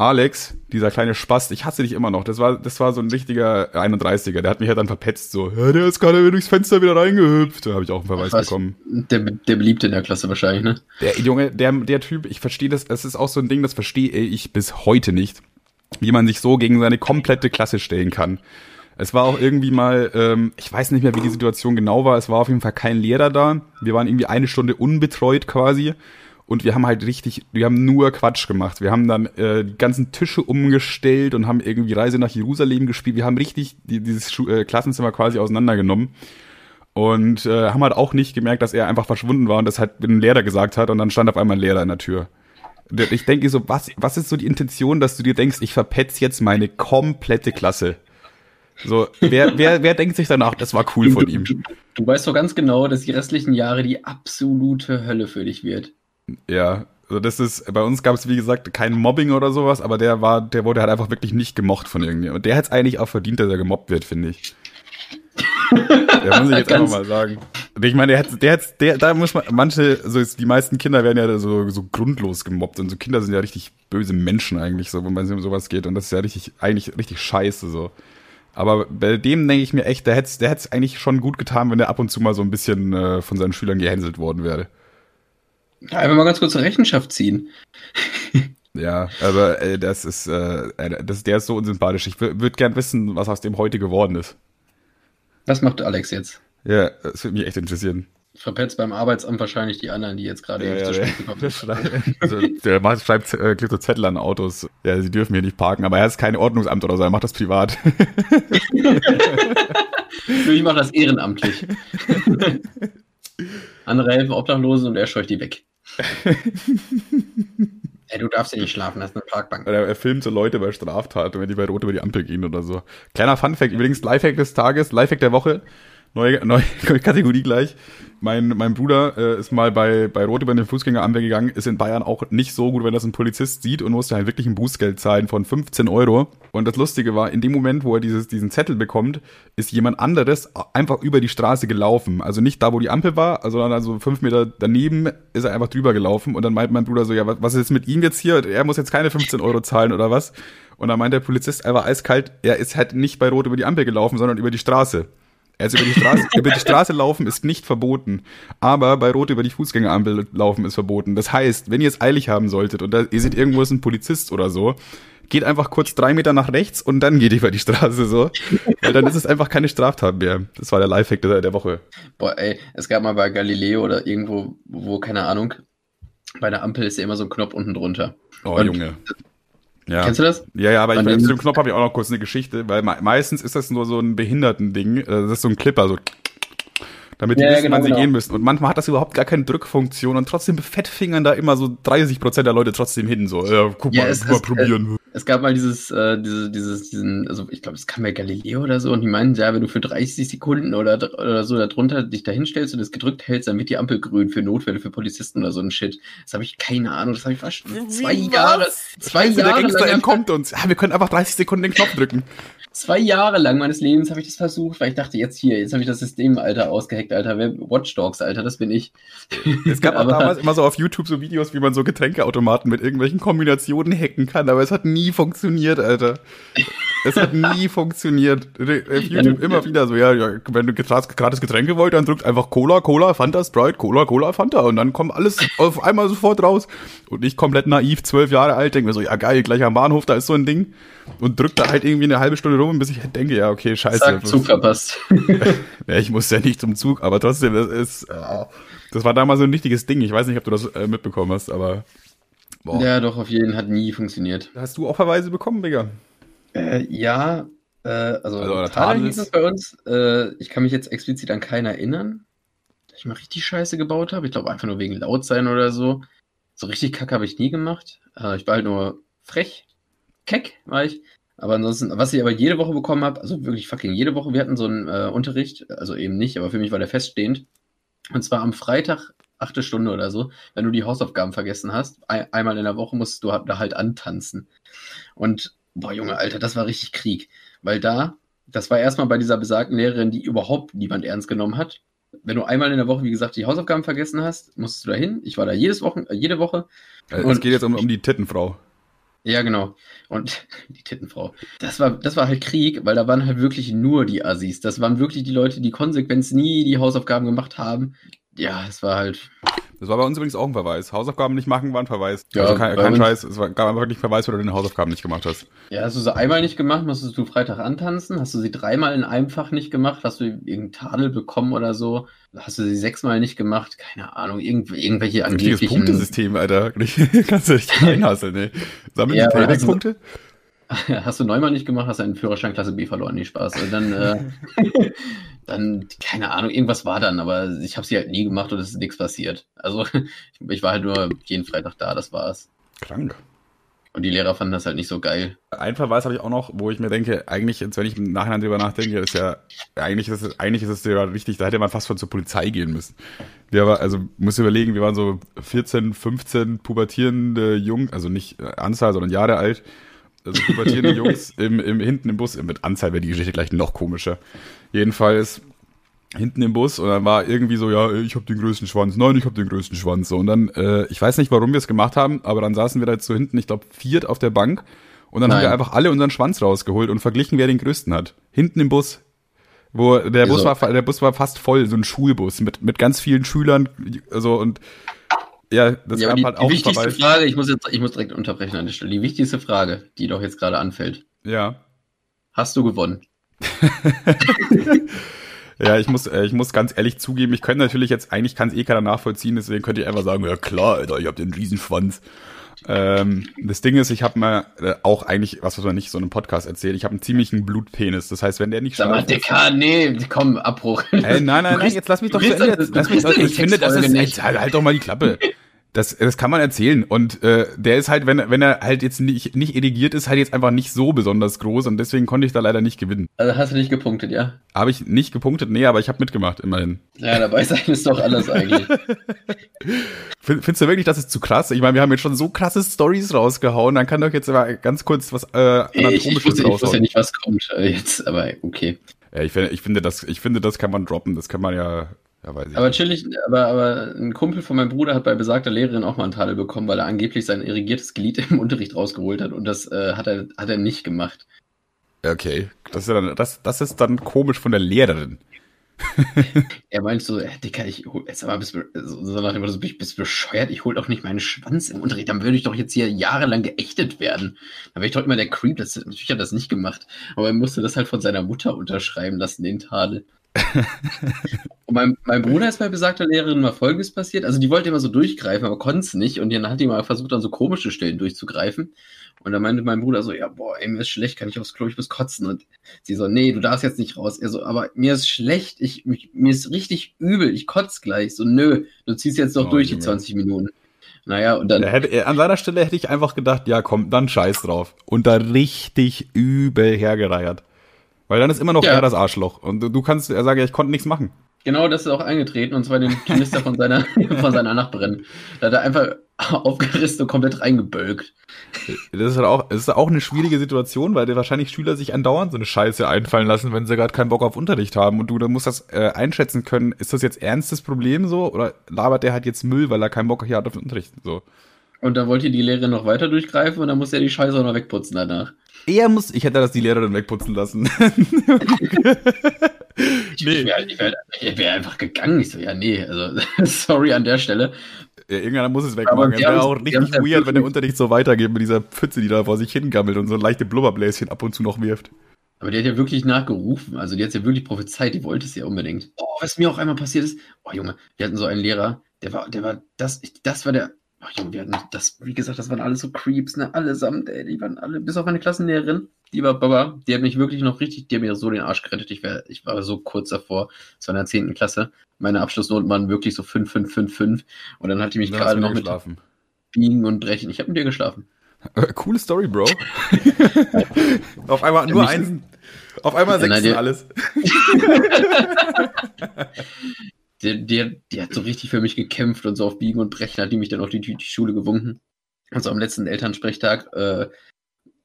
Alex, dieser kleine Spast, ich hasse dich immer noch. Das war, das war so ein richtiger 31er. Der hat mich halt dann verpetzt, so, ja, der ist gerade durchs Fenster wieder reingehüpft. Da habe ich auch einen Verweis Was? bekommen. Der, der Beliebte in der Klasse wahrscheinlich, ne? Der Junge, der, der Typ, ich verstehe das, das ist auch so ein Ding, das verstehe ich bis heute nicht, wie man sich so gegen seine komplette Klasse stellen kann. Es war auch irgendwie mal, ähm, ich weiß nicht mehr, wie die Situation genau war, es war auf jeden Fall kein Lehrer da. Wir waren irgendwie eine Stunde unbetreut quasi. Und wir haben halt richtig, wir haben nur Quatsch gemacht. Wir haben dann äh, die ganzen Tische umgestellt und haben irgendwie Reise nach Jerusalem gespielt. Wir haben richtig die, dieses Schu äh, Klassenzimmer quasi auseinandergenommen. Und äh, haben halt auch nicht gemerkt, dass er einfach verschwunden war und das halt dem Lehrer gesagt hat und dann stand auf einmal ein Lehrer in der Tür. Und Ich denke so, was, was ist so die Intention, dass du dir denkst, ich verpetz jetzt meine komplette Klasse? So, wer, wer, wer denkt sich danach, das war cool von ihm? Du, du weißt doch ganz genau, dass die restlichen Jahre die absolute Hölle für dich wird. Ja, also das ist, bei uns gab es wie gesagt kein Mobbing oder sowas, aber der war, der wurde halt einfach wirklich nicht gemocht von irgendjemandem. Und der hat es eigentlich auch verdient, dass er gemobbt wird, finde ich. Der muss ich jetzt einfach mal sagen. Ich meine, der hat, der hat, der, da muss man, manche, so ist, die meisten Kinder werden ja so, so grundlos gemobbt und so Kinder sind ja richtig böse Menschen eigentlich, so, wenn man um sowas geht und das ist ja richtig, eigentlich richtig scheiße, so. Aber bei dem denke ich mir echt, der hätte es der hätt's eigentlich schon gut getan, wenn er ab und zu mal so ein bisschen äh, von seinen Schülern gehänselt worden wäre. Einfach mal ganz kurz zur Rechenschaft ziehen. Ja, aber äh, das ist, äh, das, der ist so unsympathisch. Ich würde gern wissen, was aus dem heute geworden ist. Was macht Alex jetzt? Ja, das würde mich echt interessieren. Verpetzt beim Arbeitsamt wahrscheinlich die anderen, die jetzt gerade Ja, zu ja, spät der, gekommen sind. schreibt, also, der macht, schreibt, äh, klebt so Zettel an Autos. Ja, sie dürfen hier nicht parken, aber er ist kein Ordnungsamt oder so, er macht das privat. Ich mache das ehrenamtlich. Andere helfen Obdachlosen und er scheucht die weg. Ey, du darfst ja nicht schlafen, das ist eine Parkbank. Oder er filmt so Leute bei Straftaten, wenn die bei Rot über die Ampel gehen oder so. Kleiner Funfact, übrigens Lifehack des Tages, Lifehack der Woche, neue, neue Kategorie gleich. Mein, mein Bruder äh, ist mal bei, bei Rot über den Fußgängerampel gegangen, ist in Bayern auch nicht so gut, wenn das ein Polizist sieht und musste halt wirklich ein Bußgeld zahlen von 15 Euro. Und das Lustige war, in dem Moment, wo er dieses, diesen Zettel bekommt, ist jemand anderes einfach über die Straße gelaufen. Also nicht da, wo die Ampel war, sondern also fünf Meter daneben ist er einfach drüber gelaufen. Und dann meint mein Bruder so, ja, was ist jetzt mit ihm jetzt hier? Er muss jetzt keine 15 Euro zahlen oder was? Und dann meint der Polizist einfach eiskalt, er ist halt nicht bei Rot über die Ampel gelaufen, sondern über die Straße. Also über die Straße, über die Straße laufen ist nicht verboten, aber bei Rot über die Fußgängerampel laufen ist verboten. Das heißt, wenn ihr es eilig haben solltet und da, ihr seht irgendwo ist ein Polizist oder so, geht einfach kurz drei Meter nach rechts und dann geht ihr über die Straße so, weil dann ist es einfach keine Straftat mehr. Das war der Lifehack der, der Woche. Boah, ey, es gab mal bei Galileo oder irgendwo, wo, keine Ahnung, bei der Ampel ist ja immer so ein Knopf unten drunter. Oh, und Junge. Ja. Kennst du das? Ja, ja, aber ich, zu dem Knopf habe ich auch noch kurz eine Geschichte, weil me meistens ist das nur so ein Behinderten-Ding. Äh, das ist so ein Clipper, so damit die ja, wissen, genau, wann sie genau. gehen müssen. Und manchmal hat das überhaupt gar keine Drückfunktion und trotzdem fettfingern da immer so 30 Prozent der Leute trotzdem hin. So, ja, guck ja, mal, es, guck mal, es, probieren. Es, es, gab mal dieses, äh, diese, dieses, diesen, also ich glaube, es kam bei Galileo oder so und die meinen, ja, wenn du für 30 Sekunden oder, oder so darunter dich da hinstellst und es gedrückt hältst, dann wird die Ampel grün für Notfälle für Polizisten oder so ein Shit. Das habe ich keine Ahnung, das habe ich fast zwei Jahre, zwei Scheiße, Jahre. Der Gangster entkommt uns. Ja, wir können einfach 30 Sekunden den Knopf drücken. Zwei Jahre lang meines Lebens habe ich das versucht, weil ich dachte, jetzt hier, jetzt habe ich das System, Alter, ausgeheckt, Alter. Watch Dogs, Alter, das bin ich. Es gab auch damals immer so auf YouTube so Videos, wie man so Getränkeautomaten mit irgendwelchen Kombinationen hacken kann, aber es hat nie funktioniert, Alter. Es hat nie funktioniert. Auf YouTube immer wieder so, ja, ja wenn du gratis Getränke wollt, dann drückt einfach Cola, Cola, Fanta, Sprite, Cola, Cola, Fanta und dann kommt alles auf einmal sofort raus. Und ich komplett naiv, zwölf Jahre alt, denke mir so, ja geil, gleich am Bahnhof, da ist so ein Ding und drückt da halt irgendwie eine halbe Stunde rum, bis ich halt denke, ja, okay, scheiße. Zack, Zug verpasst. ja, ich muss ja nicht zum Zug, aber trotzdem, das ist, das war damals so ein wichtiges Ding. Ich weiß nicht, ob du das äh, mitbekommen hast, aber. Boah. Ja, doch, auf jeden Fall hat nie funktioniert. Hast du auch Verweise bekommen, Digga? Äh, ja, äh, also, also Tadel hieß es bei uns. Äh, ich kann mich jetzt explizit an keinen erinnern, dass ich mal richtig Scheiße gebaut habe. Ich glaube einfach nur wegen laut sein oder so. So richtig kacke habe ich nie gemacht. Äh, ich war halt nur frech keck war ich. Aber ansonsten, was ich aber jede Woche bekommen habe, also wirklich fucking jede Woche, wir hatten so einen äh, Unterricht, also eben nicht, aber für mich war der feststehend. Und zwar am Freitag, achte Stunde oder so, wenn du die Hausaufgaben vergessen hast, ein, einmal in der Woche musst du da halt antanzen. Und, boah, Junge, Alter, das war richtig Krieg. Weil da, das war erstmal bei dieser besagten Lehrerin, die überhaupt niemand ernst genommen hat. Wenn du einmal in der Woche, wie gesagt, die Hausaufgaben vergessen hast, musstest du da hin. Ich war da jedes Wochen, äh, jede Woche. Also es geht jetzt um, um die Tittenfrau. Ja, genau. Und die Tittenfrau. Das war, das war halt Krieg, weil da waren halt wirklich nur die Assis. Das waren wirklich die Leute, die konsequent nie die Hausaufgaben gemacht haben. Ja, es war halt. Das war bei uns übrigens auch ein Verweis. Hausaufgaben nicht machen war ein Verweis. Ja, also kein, kein Scheiß, es war, gab einfach wirklich Verweis, weil du deine Hausaufgaben nicht gemacht hast. Ja, hast du sie einmal nicht gemacht, musstest du Freitag antanzen. Hast du sie dreimal in einem Fach nicht gemacht, hast du irgendeinen Tadel bekommen oder so. Hast du sie sechsmal nicht gemacht, keine Ahnung, irgendw irgendwelche angeblichen... Punktesystem, Alter. Kannst du dich reinhasseln, ey. Sammeln ja, die Payback-Punkte? Hast du neunmal nicht gemacht, hast du einen Führerschein Klasse B verloren, nicht Spaß. Und dann, äh, dann, keine Ahnung, irgendwas war dann, aber ich habe sie halt nie gemacht und es ist nichts passiert. Also ich, war halt nur jeden Freitag da, das war's. Krank. Und die Lehrer fanden das halt nicht so geil. Ein Verweis habe ich auch noch, wo ich mir denke, eigentlich, jetzt, wenn ich im Nachhinein drüber nachdenke, ist ja, eigentlich ist es, eigentlich ist es ja wichtig, da hätte man fast schon zur Polizei gehen müssen. Wir war, also, muss überlegen, wir waren so 14, 15 pubertierende Jungen, also nicht äh, Anzahl, sondern Jahre alt, also pubertierende Jungs im, im, hinten im Bus, mit Anzahl wäre die Geschichte gleich noch komischer. Jedenfalls, hinten im Bus und dann war irgendwie so, ja, ich habe den größten Schwanz, nein, ich habe den größten Schwanz. So, und dann, äh, ich weiß nicht, warum wir es gemacht haben, aber dann saßen wir da jetzt so hinten, ich glaube, viert auf der Bank und dann nein. haben wir einfach alle unseren Schwanz rausgeholt und verglichen, wer den größten hat. Hinten im Bus. Wo der Bus war, der Bus war fast voll, so ein Schulbus mit, mit ganz vielen Schülern, also und ja, das ja, die, halt auch Die wichtigste vorbei. Frage, ich muss jetzt, ich muss direkt unterbrechen an der Stelle. Die wichtigste Frage, die doch jetzt gerade anfällt. Ja. Hast du gewonnen? Ja, ich muss, äh, ich muss ganz ehrlich zugeben, ich könnte natürlich jetzt, eigentlich kann es eh keiner nachvollziehen, deswegen könnte ich einfach sagen, ja klar, Alter, ich hab den Riesenschwanz. Ähm, das Ding ist, ich habe mal äh, auch eigentlich, was was man nicht so einem Podcast erzählt, ich habe einen ziemlichen Blutpenis. Das heißt, wenn der nicht Sag mal, Dicker, nee, komm, Abbruch. Äh, nein, nein, nein, jetzt lass mich doch zu Ende. Lass mich, ich finde, das ist echt, halt, halt doch mal die Klappe. Das, das kann man erzählen. Und äh, der ist halt, wenn, wenn er halt jetzt nicht, nicht erigiert ist, halt jetzt einfach nicht so besonders groß und deswegen konnte ich da leider nicht gewinnen. Also hast du nicht gepunktet, ja? Habe ich nicht gepunktet? Nee, aber ich habe mitgemacht, immerhin. Ja, dabei sein ist doch alles eigentlich. Findest du wirklich, das ist zu krass? Ich meine, wir haben jetzt schon so krasse Stories rausgehauen, dann kann doch jetzt aber ganz kurz was äh, anatomisches ich, ich, wusste, ich wusste ja nicht, was kommt äh, jetzt, aber okay. Ja, ich, finde, ich, finde das, ich finde, das kann man droppen, das kann man ja ja, weiß ich aber chillig, aber, aber ein Kumpel von meinem Bruder hat bei besagter Lehrerin auch mal einen Tadel bekommen, weil er angeblich sein irrigiertes Glied im Unterricht rausgeholt hat und das äh, hat, er, hat er nicht gemacht. Okay, das ist, ja dann, das, das ist dann komisch von der Lehrerin. er meint so, äh, Dicker, ich hol, jetzt aber bist, so nach dem Motto, bist, bist bescheuert, ich hol doch nicht meinen Schwanz im Unterricht, dann würde ich doch jetzt hier jahrelang geächtet werden. Dann wäre ich doch immer der Creep, das, natürlich hat er das nicht gemacht, aber er musste das halt von seiner Mutter unterschreiben lassen, den Tadel. Und mein, mein, Bruder ist bei besagter Lehrerin mal Folgendes passiert. Also die wollte immer so durchgreifen, aber konnte es nicht. Und dann hat die mal versucht, an so komische Stellen durchzugreifen. Und dann meinte mein Bruder so, ja, boah, ey, mir ist schlecht, kann ich aufs Klo, ich muss kotzen. Und sie so, nee, du darfst jetzt nicht raus. Er so, aber mir ist schlecht, ich, mich, mir ist richtig übel, ich kotze gleich. So, nö, du ziehst jetzt noch oh, durch die 20 Minuten. Naja, und dann. Hätte, an seiner Stelle hätte ich einfach gedacht, ja, komm, dann scheiß drauf. Und da richtig übel hergereiert. Weil dann ist immer noch ja. er das Arschloch. Und du kannst, er sagt ja, ich konnte nichts machen. Genau, das ist auch eingetreten, und zwar den Knister von seiner, von seiner Nachbarin. Da hat er einfach aufgerissen und komplett reingebölkt. Das ist halt auch, das ist auch eine schwierige Situation, weil dir wahrscheinlich Schüler sich andauernd so eine Scheiße einfallen lassen, wenn sie gerade keinen Bock auf Unterricht haben. Und du dann musst das äh, einschätzen können, ist das jetzt ernstes Problem so? Oder labert der halt jetzt Müll, weil er keinen Bock hat auf Unterricht? So. Und da wollte die Lehrerin noch weiter durchgreifen und dann musste er die Scheiße auch noch wegputzen danach. Er muss, ich hätte das die Lehrerin wegputzen lassen. ich, nee. wäre wär, wär einfach gegangen. Ich so, ja, nee, also sorry an der Stelle. Ja, irgendwann muss es wegmachen. Es wäre auch richtig weird, wenn der Unterricht so weitergeht mit dieser Pfütze, die da vor sich hingammelt und so leichte Blubberbläschen ab und zu noch wirft. Aber die hat ja wirklich nachgerufen. Also die hat ja wirklich prophezeit, die wollte es ja unbedingt. Oh, was mir auch einmal passiert ist, oh Junge, wir hatten so einen Lehrer, der war, der war, das, das war der Ach Junge, wir hatten das, wie gesagt, das waren alles so Creeps, ne? Allesamt, ey, die waren alle, bis auf meine Klassenlehrerin, die war Baba, die hat mich wirklich noch richtig, die hat mir so den Arsch gerettet. Ich, wär, ich war so kurz davor, es war in der 10. Klasse. Meine Abschlussnoten waren wirklich so 5, 5, 5, 5. Und dann hat die mich gerade noch mit geschlafen. Biegen und Brechen. Ich habe mit dir geschlafen. Äh, coole Story, Bro. auf einmal nur eins. Auf einmal sechs alles. die, die, die, hat so richtig für mich gekämpft und so auf Biegen und Brechen hat die mich dann auf die, die Schule gewunken. Also am letzten Elternsprechtag, äh,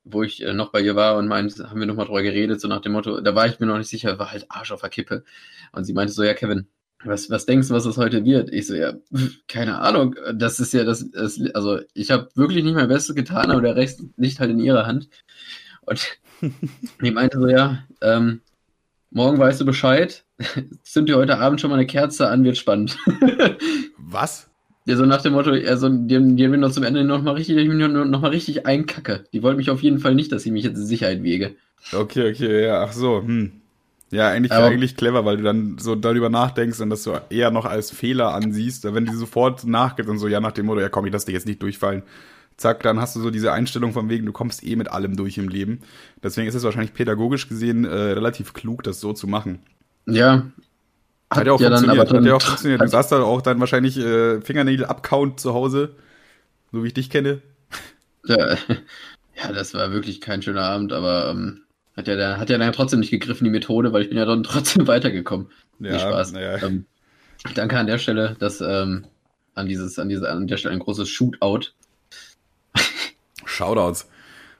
wo ich äh, noch bei ihr war und meinte, haben wir nochmal drüber geredet, so nach dem Motto, da war ich mir noch nicht sicher, war halt Arsch auf der Kippe. Und sie meinte so, ja, Kevin, was, was denkst du, was das heute wird? Ich so, ja, keine Ahnung. Das ist ja das, das also ich habe wirklich nicht mein Bestes getan, aber der Rest liegt halt in ihrer Hand. Und die meinte so, ja, ähm, morgen weißt du Bescheid, zünd dir heute Abend schon mal eine Kerze an, wird spannend. Was? Ja, so nach dem Motto, also, die, die haben mir noch zum Ende noch mal richtig, noch mal richtig einkacke. Die wollten mich auf jeden Fall nicht, dass ich mich jetzt in Sicherheit wege. Okay, okay, ja, ach so, hm. Ja, eigentlich, Aber, eigentlich clever, weil du dann so darüber nachdenkst und das so eher noch als Fehler ansiehst, wenn die sofort nachgeht und so, ja, nach dem Motto, ja komm, ich lass dich jetzt nicht durchfallen. Zack, dann hast du so diese Einstellung von wegen, du kommst eh mit allem durch im Leben. Deswegen ist es wahrscheinlich pädagogisch gesehen äh, relativ klug, das so zu machen. Ja. Hat, hat ja auch ja funktioniert. Dann, hat ja auch funktioniert. Du saßt da auch dann wahrscheinlich äh, Fingernägel abcount zu Hause, so wie ich dich kenne. Ja, ja, das war wirklich kein schöner Abend, aber ähm, hat ja, dann, hat ja dann trotzdem nicht gegriffen, die Methode, weil ich bin ja dann trotzdem weitergekommen. Ja, Spaß. Ja. Ähm, danke an der Stelle, dass ähm, an dieses, an diese, an der Stelle ein großes Shootout. Shoutouts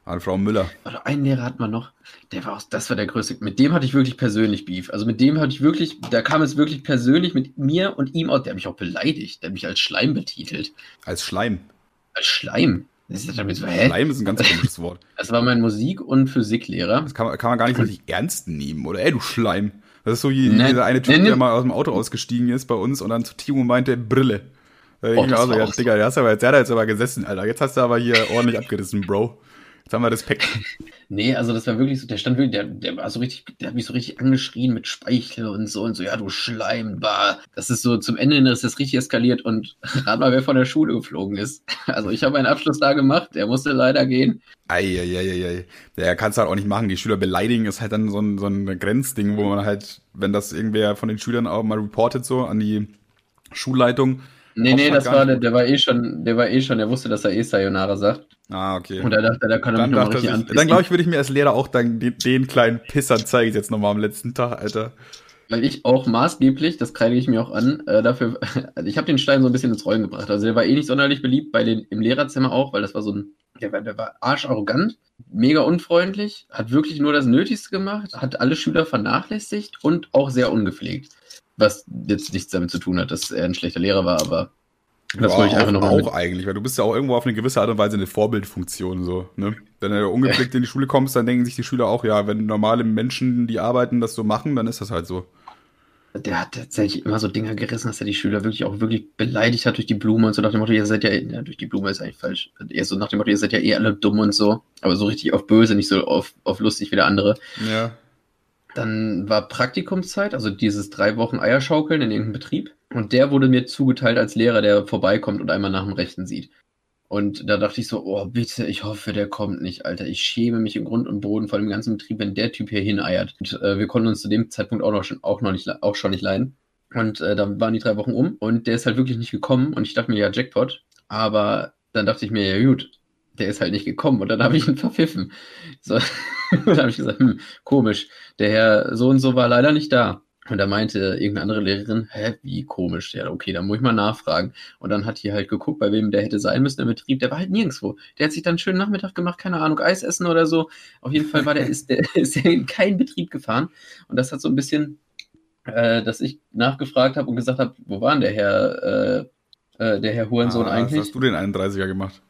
an Frau Müller. Oder einen Lehrer hat man noch, der war auch, das war der größte. Mit dem hatte ich wirklich persönlich Beef. Also mit dem hatte ich wirklich, da kam es wirklich persönlich mit mir und ihm aus. Der hat mich auch beleidigt. Der hat mich als Schleim betitelt. Als Schleim? Als Schleim. Das ist damit so, hä? Schleim ist ein ganz komisches Wort. Das war mein Musik- und Physiklehrer. Das kann man, kann man gar nicht richtig ernst nehmen, oder? Ey, du Schleim. Das ist so wie dieser eine Typ, der mal aus dem Auto ausgestiegen ist bei uns und dann zu Timo meinte, Brille. Da oh, ich mir auch so, ja, Digga, der, hast aber, der hat jetzt aber gesessen, Alter. Jetzt hast du aber hier ordentlich abgerissen, Bro. Jetzt haben wir Respekt. Nee, also das war wirklich so, der stand wirklich, der, der war so richtig, der hat mich so richtig angeschrien mit Speichel und so und so, ja, du Schleim, bah. Das ist so, zum Ende hin ist das richtig eskaliert und rat mal, wer von der Schule geflogen ist. Also ich habe einen Abschluss da gemacht, der musste leider gehen. Eieieiei. Der kannst du halt auch nicht machen. Die Schüler beleidigen ist halt dann so ein, so ein Grenzding, wo man halt, wenn das irgendwer von den Schülern auch mal reportet so an die Schulleitung, Nee, nee, das war der, der war eh schon, der war eh schon, der wusste, dass er eh Sayonara sagt. Ah, okay. Und er dachte, da kann er Dann, mich noch dachte richtig anpissen. dann glaube ich, würde ich mir als Lehrer auch dann den, den kleinen Pissern zeige ich jetzt nochmal am letzten Tag, Alter. Weil ich auch maßgeblich, das kreide ich mir auch an, äh, dafür, also ich habe den Stein so ein bisschen ins Rollen gebracht. Also der war eh nicht sonderlich beliebt bei den im Lehrerzimmer auch, weil das war so ein, der war, der war arscharrogant, mega unfreundlich, hat wirklich nur das Nötigste gemacht, hat alle Schüler vernachlässigt und auch sehr ungepflegt. Was jetzt nichts damit zu tun hat, dass er ein schlechter Lehrer war, aber das ja, wollte ich einfach auch, nochmal auch eigentlich, weil du bist ja auch irgendwo auf eine gewisse Art und Weise eine Vorbildfunktion so, ne? Wenn du ungepflegt in die Schule kommst, dann denken sich die Schüler auch, ja, wenn normale Menschen, die arbeiten, das so machen, dann ist das halt so. der hat tatsächlich immer so Dinger gerissen, dass er die Schüler wirklich auch wirklich beleidigt hat durch die Blume und so nach dem Motto, ihr seid ja, ja durch die Blume ist eigentlich falsch. Er so nach dem Motto, ihr seid ja eh alle dumm und so, aber so richtig auf böse, nicht so auf, auf lustig wie der andere. Ja. Dann war Praktikumszeit, also dieses drei Wochen Eierschaukeln in irgendeinem Betrieb. Und der wurde mir zugeteilt als Lehrer, der vorbeikommt und einmal nach dem Rechten sieht. Und da dachte ich so, oh bitte, ich hoffe, der kommt nicht, Alter. Ich schäme mich im Grund und Boden vor dem ganzen Betrieb, wenn der Typ hier hineiert. Und äh, wir konnten uns zu dem Zeitpunkt auch noch schon, auch noch nicht, auch schon nicht leiden. Und äh, dann waren die drei Wochen um und der ist halt wirklich nicht gekommen. Und ich dachte mir, ja, Jackpot. Aber dann dachte ich mir, ja gut, der ist halt nicht gekommen. Und dann habe ich ihn verpfiffen. So, dann habe ich gesagt, hm, komisch, der Herr so und so war leider nicht da. Und da meinte irgendeine andere Lehrerin, hä, wie komisch. Ja, okay, dann muss ich mal nachfragen. Und dann hat die halt geguckt, bei wem der hätte sein müssen im Betrieb. Der war halt nirgendwo. Der hat sich dann einen schönen Nachmittag gemacht, keine Ahnung, Eis essen oder so. Auf jeden Fall war der, ist der, ist der in keinen Betrieb gefahren. Und das hat so ein bisschen, äh, dass ich nachgefragt habe und gesagt habe, wo war denn der Herr, äh, äh, der Herr Hurensohn ah, eigentlich? Was hast du den 31er gemacht?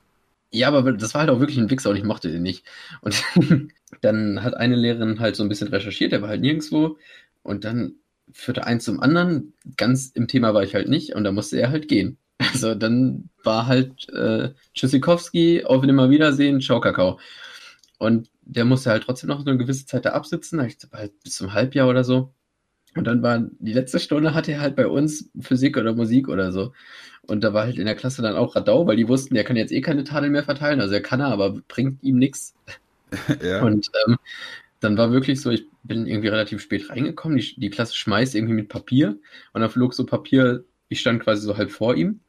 Ja, aber das war halt auch wirklich ein Wichser und ich mochte den nicht. Und dann hat eine Lehrerin halt so ein bisschen recherchiert, der war halt nirgendwo. Und dann führte eins zum anderen. Ganz im Thema war ich halt nicht und da musste er halt gehen. Also dann war halt äh, Tschüssikowski, auf Nimmerwiedersehen, ciao Kakao. Und der musste halt trotzdem noch eine gewisse Zeit da absitzen, halt bis zum Halbjahr oder so. Und dann war die letzte Stunde hatte er halt bei uns Physik oder Musik oder so. Und da war halt in der Klasse dann auch Radau, weil die wussten, der kann jetzt eh keine Tadeln mehr verteilen. Also er kann er, aber bringt ihm nichts. ja. Und ähm, dann war wirklich so, ich bin irgendwie relativ spät reingekommen, die, die Klasse schmeißt irgendwie mit Papier und dann flog so Papier, ich stand quasi so halb vor ihm.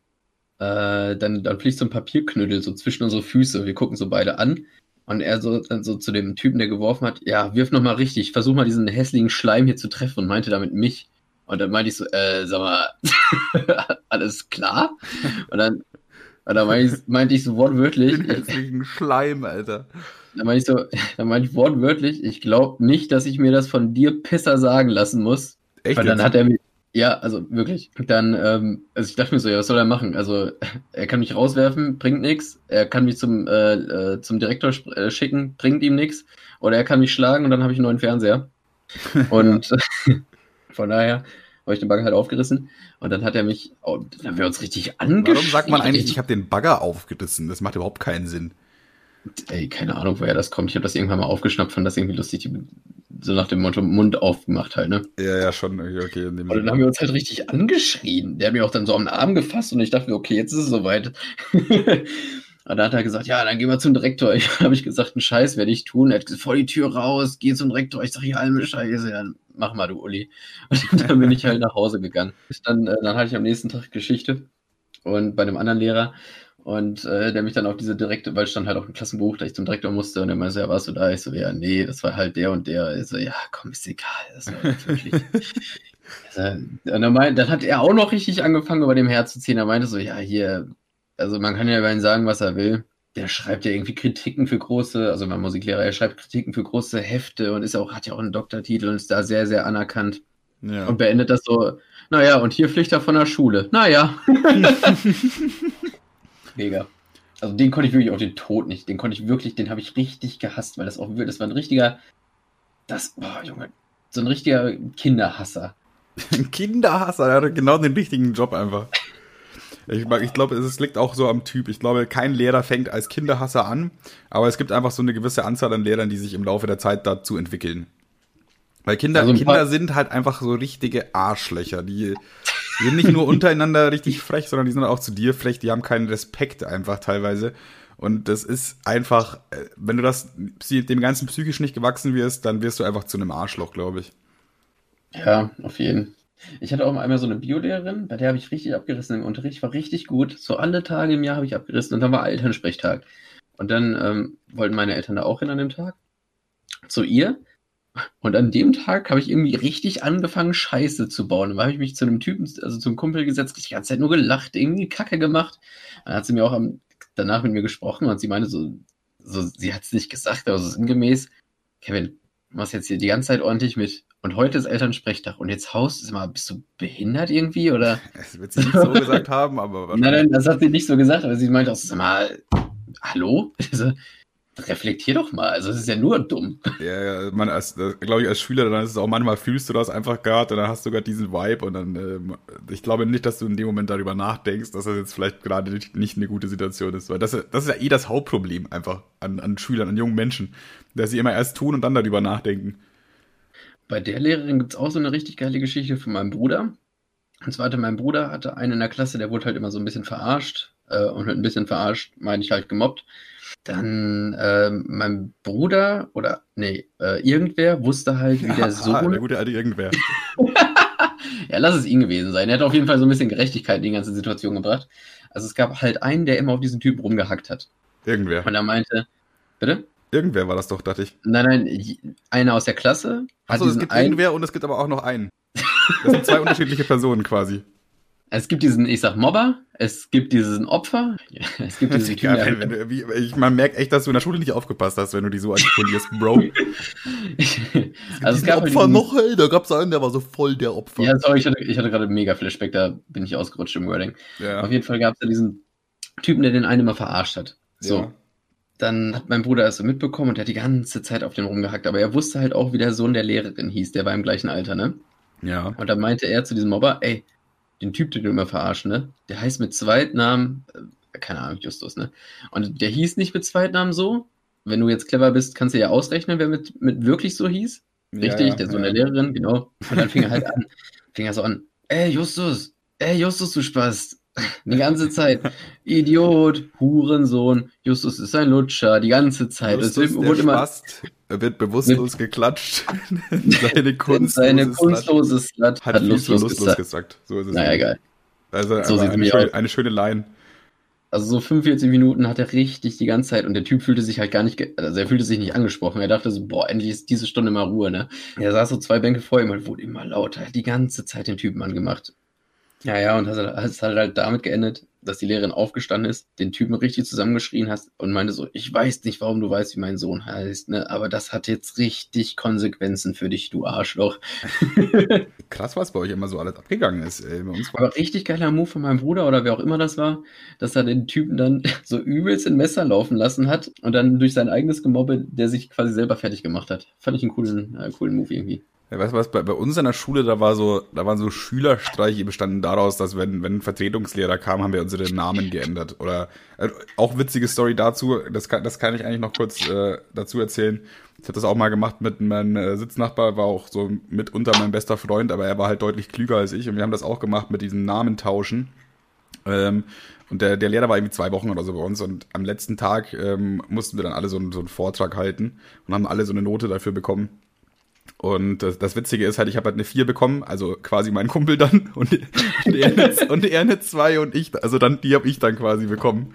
Äh, dann, dann fliegt so ein Papierknüttel so zwischen unsere Füße. Wir gucken so beide an. Und er so, dann so zu dem Typen, der geworfen hat, ja, wirf noch mal richtig, versuch mal diesen hässlichen Schleim hier zu treffen und meinte damit mich. Und dann meinte ich so, äh, sag mal, alles klar? Und dann, und dann meinte ich, meinte ich so wortwörtlich. Den hässlichen Schleim, Alter. Dann meinte ich so, dann meinte ich wortwörtlich, ich glaube nicht, dass ich mir das von dir Pisser sagen lassen muss. Echt? Weil dann jetzt? hat er mir, ja, also wirklich. Dann, ähm, also ich dachte mir so, ja, was soll er machen? Also er kann mich rauswerfen, bringt nichts. Er kann mich zum, äh, äh, zum Direktor äh, schicken, bringt ihm nichts. Oder er kann mich schlagen und dann habe ich einen neuen Fernseher. Und von daher habe ich den Bagger halt aufgerissen. Und dann hat er mich, oh, dann haben wir uns richtig angeschrien. Warum sagt man eigentlich, ich habe den Bagger aufgerissen? Das macht überhaupt keinen Sinn. Ey, keine Ahnung, woher das kommt. Ich habe das irgendwann mal aufgeschnappt, fand das irgendwie lustig, so nach dem Motto Mund aufgemacht halt, ne? Ja, ja, schon. Okay, Und dann haben wir uns halt richtig angeschrien. Der hat mich auch dann so am Arm gefasst und ich dachte mir, okay, jetzt ist es soweit. und dann hat er gesagt, ja, dann gehen wir zum Direktor. Ich habe ich gesagt, einen Scheiß werde ich tun. Er hat gesagt, vor die Tür raus, geh zum Direktor. Ich sage, ja, alle Scheiße, dann mach mal, du Uli. Und dann bin ich halt nach Hause gegangen. Dann, äh, dann hatte ich am nächsten Tag Geschichte und bei einem anderen Lehrer. Und äh, der mich dann auf diese Direkte, weil stand halt auch im Klassenbuch, da ich zum Direktor musste und er meinte, ja, warst du da? Ich so, ja, nee, das war halt der und der. Ich so, ja, komm, ist egal. Das war wirklich. Also, und dann, meint, dann hat er auch noch richtig angefangen, über dem Herz zu ziehen. Er meinte so, ja, hier, also man kann ja über ihn sagen, was er will. Der schreibt ja irgendwie Kritiken für große, also mein Musiklehrer, er schreibt Kritiken für große Hefte und ist auch, hat ja auch einen Doktortitel und ist da sehr, sehr anerkannt. Ja. Und beendet das so, naja, und hier fliegt er von der Schule. Naja. Mega. Also den konnte ich wirklich auf den Tod nicht. Den konnte ich wirklich, den habe ich richtig gehasst, weil das auch wirklich, das war ein richtiger, das, boah, Junge, so ein richtiger Kinderhasser. Ein Kinderhasser, der hat genau den richtigen Job einfach. Ich, ich glaube, es liegt auch so am Typ. Ich glaube, kein Lehrer fängt als Kinderhasser an, aber es gibt einfach so eine gewisse Anzahl an Lehrern, die sich im Laufe der Zeit dazu entwickeln. Weil Kinder, Also Kinder sind halt einfach so richtige Arschlöcher. Die sind nicht nur untereinander richtig frech, sondern die sind auch zu dir frech. Die haben keinen Respekt einfach teilweise. Und das ist einfach, äh, wenn du das dem ganzen psychisch nicht gewachsen wirst, dann wirst du einfach zu einem Arschloch, glaube ich. Ja, auf jeden. Ich hatte auch einmal so eine Biolehrerin, bei der habe ich richtig abgerissen im Unterricht, war richtig gut. So alle Tage im Jahr habe ich abgerissen und dann war Elternsprechtag. Und dann ähm, wollten meine Eltern da auch hin an dem Tag. Zu ihr. Und an dem Tag habe ich irgendwie richtig angefangen, Scheiße zu bauen. Dann habe ich mich zu einem Typen, also zum Kumpel gesetzt, die ganze Zeit nur gelacht, irgendwie Kacke gemacht. Dann hat sie mir auch am, danach mit mir gesprochen und sie meinte so, so sie hat es nicht gesagt, aber so sinngemäß, Kevin, du machst jetzt hier die ganze Zeit ordentlich mit. Und heute ist Elternsprechtag und jetzt haust du mal, bist du behindert irgendwie oder? Das wird sie nicht so gesagt haben, aber. Nein, nein, das hat sie nicht so gesagt, aber sie meinte auch, sag mal, hallo? Reflektier doch mal, also es ist ja nur dumm. Ja, ja man, als, glaube ich, als Schüler, dann ist es auch manchmal fühlst du das einfach gerade und dann hast du gerade diesen Vibe und dann, ähm, ich glaube nicht, dass du in dem Moment darüber nachdenkst, dass das jetzt vielleicht gerade nicht, nicht eine gute Situation ist, weil das, das ist ja eh das Hauptproblem einfach an, an Schülern, an jungen Menschen, dass sie immer erst tun und dann darüber nachdenken. Bei der Lehrerin gibt es auch so eine richtig geile Geschichte von meinem Bruder. Und zwar hatte mein Bruder hatte einen in der Klasse, der wurde halt immer so ein bisschen verarscht äh, und ein bisschen verarscht, meine ich halt gemobbt. Dann äh, mein Bruder oder nee, äh, irgendwer wusste halt, wie der Sohn. der gute alte irgendwer. ja, lass es ihn gewesen sein. Er hat auf jeden Fall so ein bisschen Gerechtigkeit in die ganze Situation gebracht. Also es gab halt einen, der immer auf diesen Typen rumgehackt hat. Irgendwer. Und er meinte, bitte? Irgendwer war das doch, dachte ich. Nein, nein, einer aus der Klasse. Achso, es gibt einen... irgendwer und es gibt aber auch noch einen. Das sind zwei unterschiedliche Personen quasi. Es gibt diesen, ich sag Mobber, es gibt diesen Opfer, es gibt diesen Typen, geil, wenn du, wie, ich, Man merkt echt, dass du in der Schule nicht aufgepasst hast, wenn du die so artikulierst, Bro. also es gab halt Opfer halt noch, hey, da gab's einen, der war so voll der Opfer. Ja, sorry, ich hatte, ich hatte gerade mega Flashback, da bin ich ausgerutscht im Wording. Ja. Auf jeden Fall gab's da diesen Typen, der den einen immer verarscht hat. So. Ja. Dann hat mein Bruder das so mitbekommen und der hat die ganze Zeit auf den rumgehackt, aber er wusste halt auch, wie der Sohn der Lehrerin hieß, der war im gleichen Alter, ne? Ja. Und dann meinte er zu diesem Mobber, ey, den Typ, den du immer verarschen, ne? Der heißt mit Zweitnamen, äh, keine Ahnung, Justus, ne? Und der hieß nicht mit Zweitnamen so. Wenn du jetzt clever bist, kannst du ja ausrechnen, wer mit, mit wirklich so hieß. Richtig, ja, der Sohn ja. der Lehrerin, genau. Und dann fing er halt an, fing er so an, ey Justus, ey Justus, du Spaß. Die ganze Zeit. Idiot, Hurensohn, Justus ist ein Lutscher, die ganze Zeit. Justus, es wird, immer, Spast, er wird bewusstlos mit, geklatscht. seine Kunst, seine kunstlose Slut hat, hat lustlos, lustlos gesagt. So ist es. Naja, egal. Also so eine, schöne, eine schöne Line. Also so 45 Minuten hat er richtig die ganze Zeit und der Typ fühlte sich halt gar nicht, also er fühlte sich nicht angesprochen. Er dachte so, boah, endlich ist diese Stunde mal Ruhe, ne? Er saß so zwei Bänke vor ihm und wurde immer lauter, hat die ganze Zeit den Typen angemacht. Ja, ja, und es hat halt damit geendet, dass die Lehrerin aufgestanden ist, den Typen richtig zusammengeschrien hast und meinte so, ich weiß nicht, warum du weißt, wie mein Sohn heißt, ne, aber das hat jetzt richtig Konsequenzen für dich, du Arschloch. Krass, was bei euch immer so alles abgegangen ist. Ey. Bei uns war aber richtig geiler Move von meinem Bruder oder wer auch immer das war, dass er den Typen dann so übelst in Messer laufen lassen hat und dann durch sein eigenes Gemobbe, der sich quasi selber fertig gemacht hat. Fand ich einen coolen, äh, coolen Move irgendwie. Ja, weißt du was, bei, bei uns in der Schule, da war so, da waren so Schülerstreiche bestanden daraus, dass wenn, wenn ein Vertretungslehrer kam, haben wir unsere Namen geändert. Oder äh, auch witzige Story dazu, das kann, das kann ich eigentlich noch kurz äh, dazu erzählen. Ich habe das auch mal gemacht mit meinem äh, Sitznachbar, war auch so mitunter mein bester Freund, aber er war halt deutlich klüger als ich und wir haben das auch gemacht mit diesem Namen tauschen. Ähm, und der, der Lehrer war irgendwie zwei Wochen oder so bei uns und am letzten Tag ähm, mussten wir dann alle so, so einen Vortrag halten und haben alle so eine Note dafür bekommen. Und das, das Witzige ist halt, ich habe halt eine 4 bekommen, also quasi mein Kumpel dann und, und, er, eine, und er eine 2 und ich, also dann die habe ich dann quasi bekommen.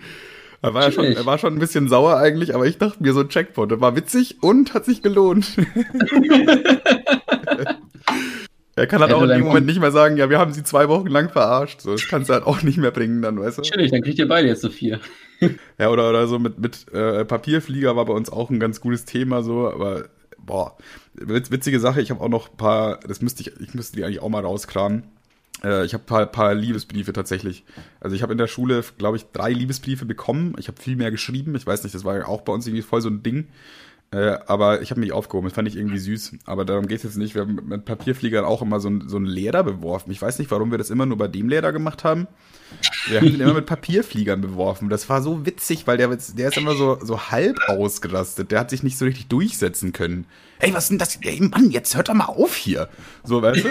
Er war, ja schon, er war schon ein bisschen sauer eigentlich, aber ich dachte mir so ein Checkpoint. Das war witzig und hat sich gelohnt. er kann halt auch in dem Moment nicht mehr sagen, ja, wir haben sie zwei Wochen lang verarscht. So, das kannst du halt auch nicht mehr bringen dann, weißt du? Natürlich, dann kriegt ihr beide jetzt so vier. ja, oder, oder so mit, mit äh, Papierflieger war bei uns auch ein ganz gutes Thema so, aber boah, witzige Sache, ich habe auch noch ein paar, das müsste ich, ich müsste die eigentlich auch mal rauskramen. Äh, ich habe ein paar, paar Liebesbriefe tatsächlich. Also ich habe in der Schule, glaube ich, drei Liebesbriefe bekommen. Ich habe viel mehr geschrieben. Ich weiß nicht, das war auch bei uns irgendwie voll so ein Ding. Äh, aber ich habe mich aufgehoben, das fand ich irgendwie süß. Aber darum geht es jetzt nicht. Wir haben mit Papierfliegern auch immer so, ein, so einen Leder beworfen. Ich weiß nicht, warum wir das immer nur bei dem Leder gemacht haben. Wir haben ihn immer mit Papierfliegern beworfen. Das war so witzig, weil der, der ist immer so, so halb ausgerastet. Der hat sich nicht so richtig durchsetzen können. Ey, was ist denn das? Ey, Mann, jetzt hört doch mal auf hier. So, weißt du?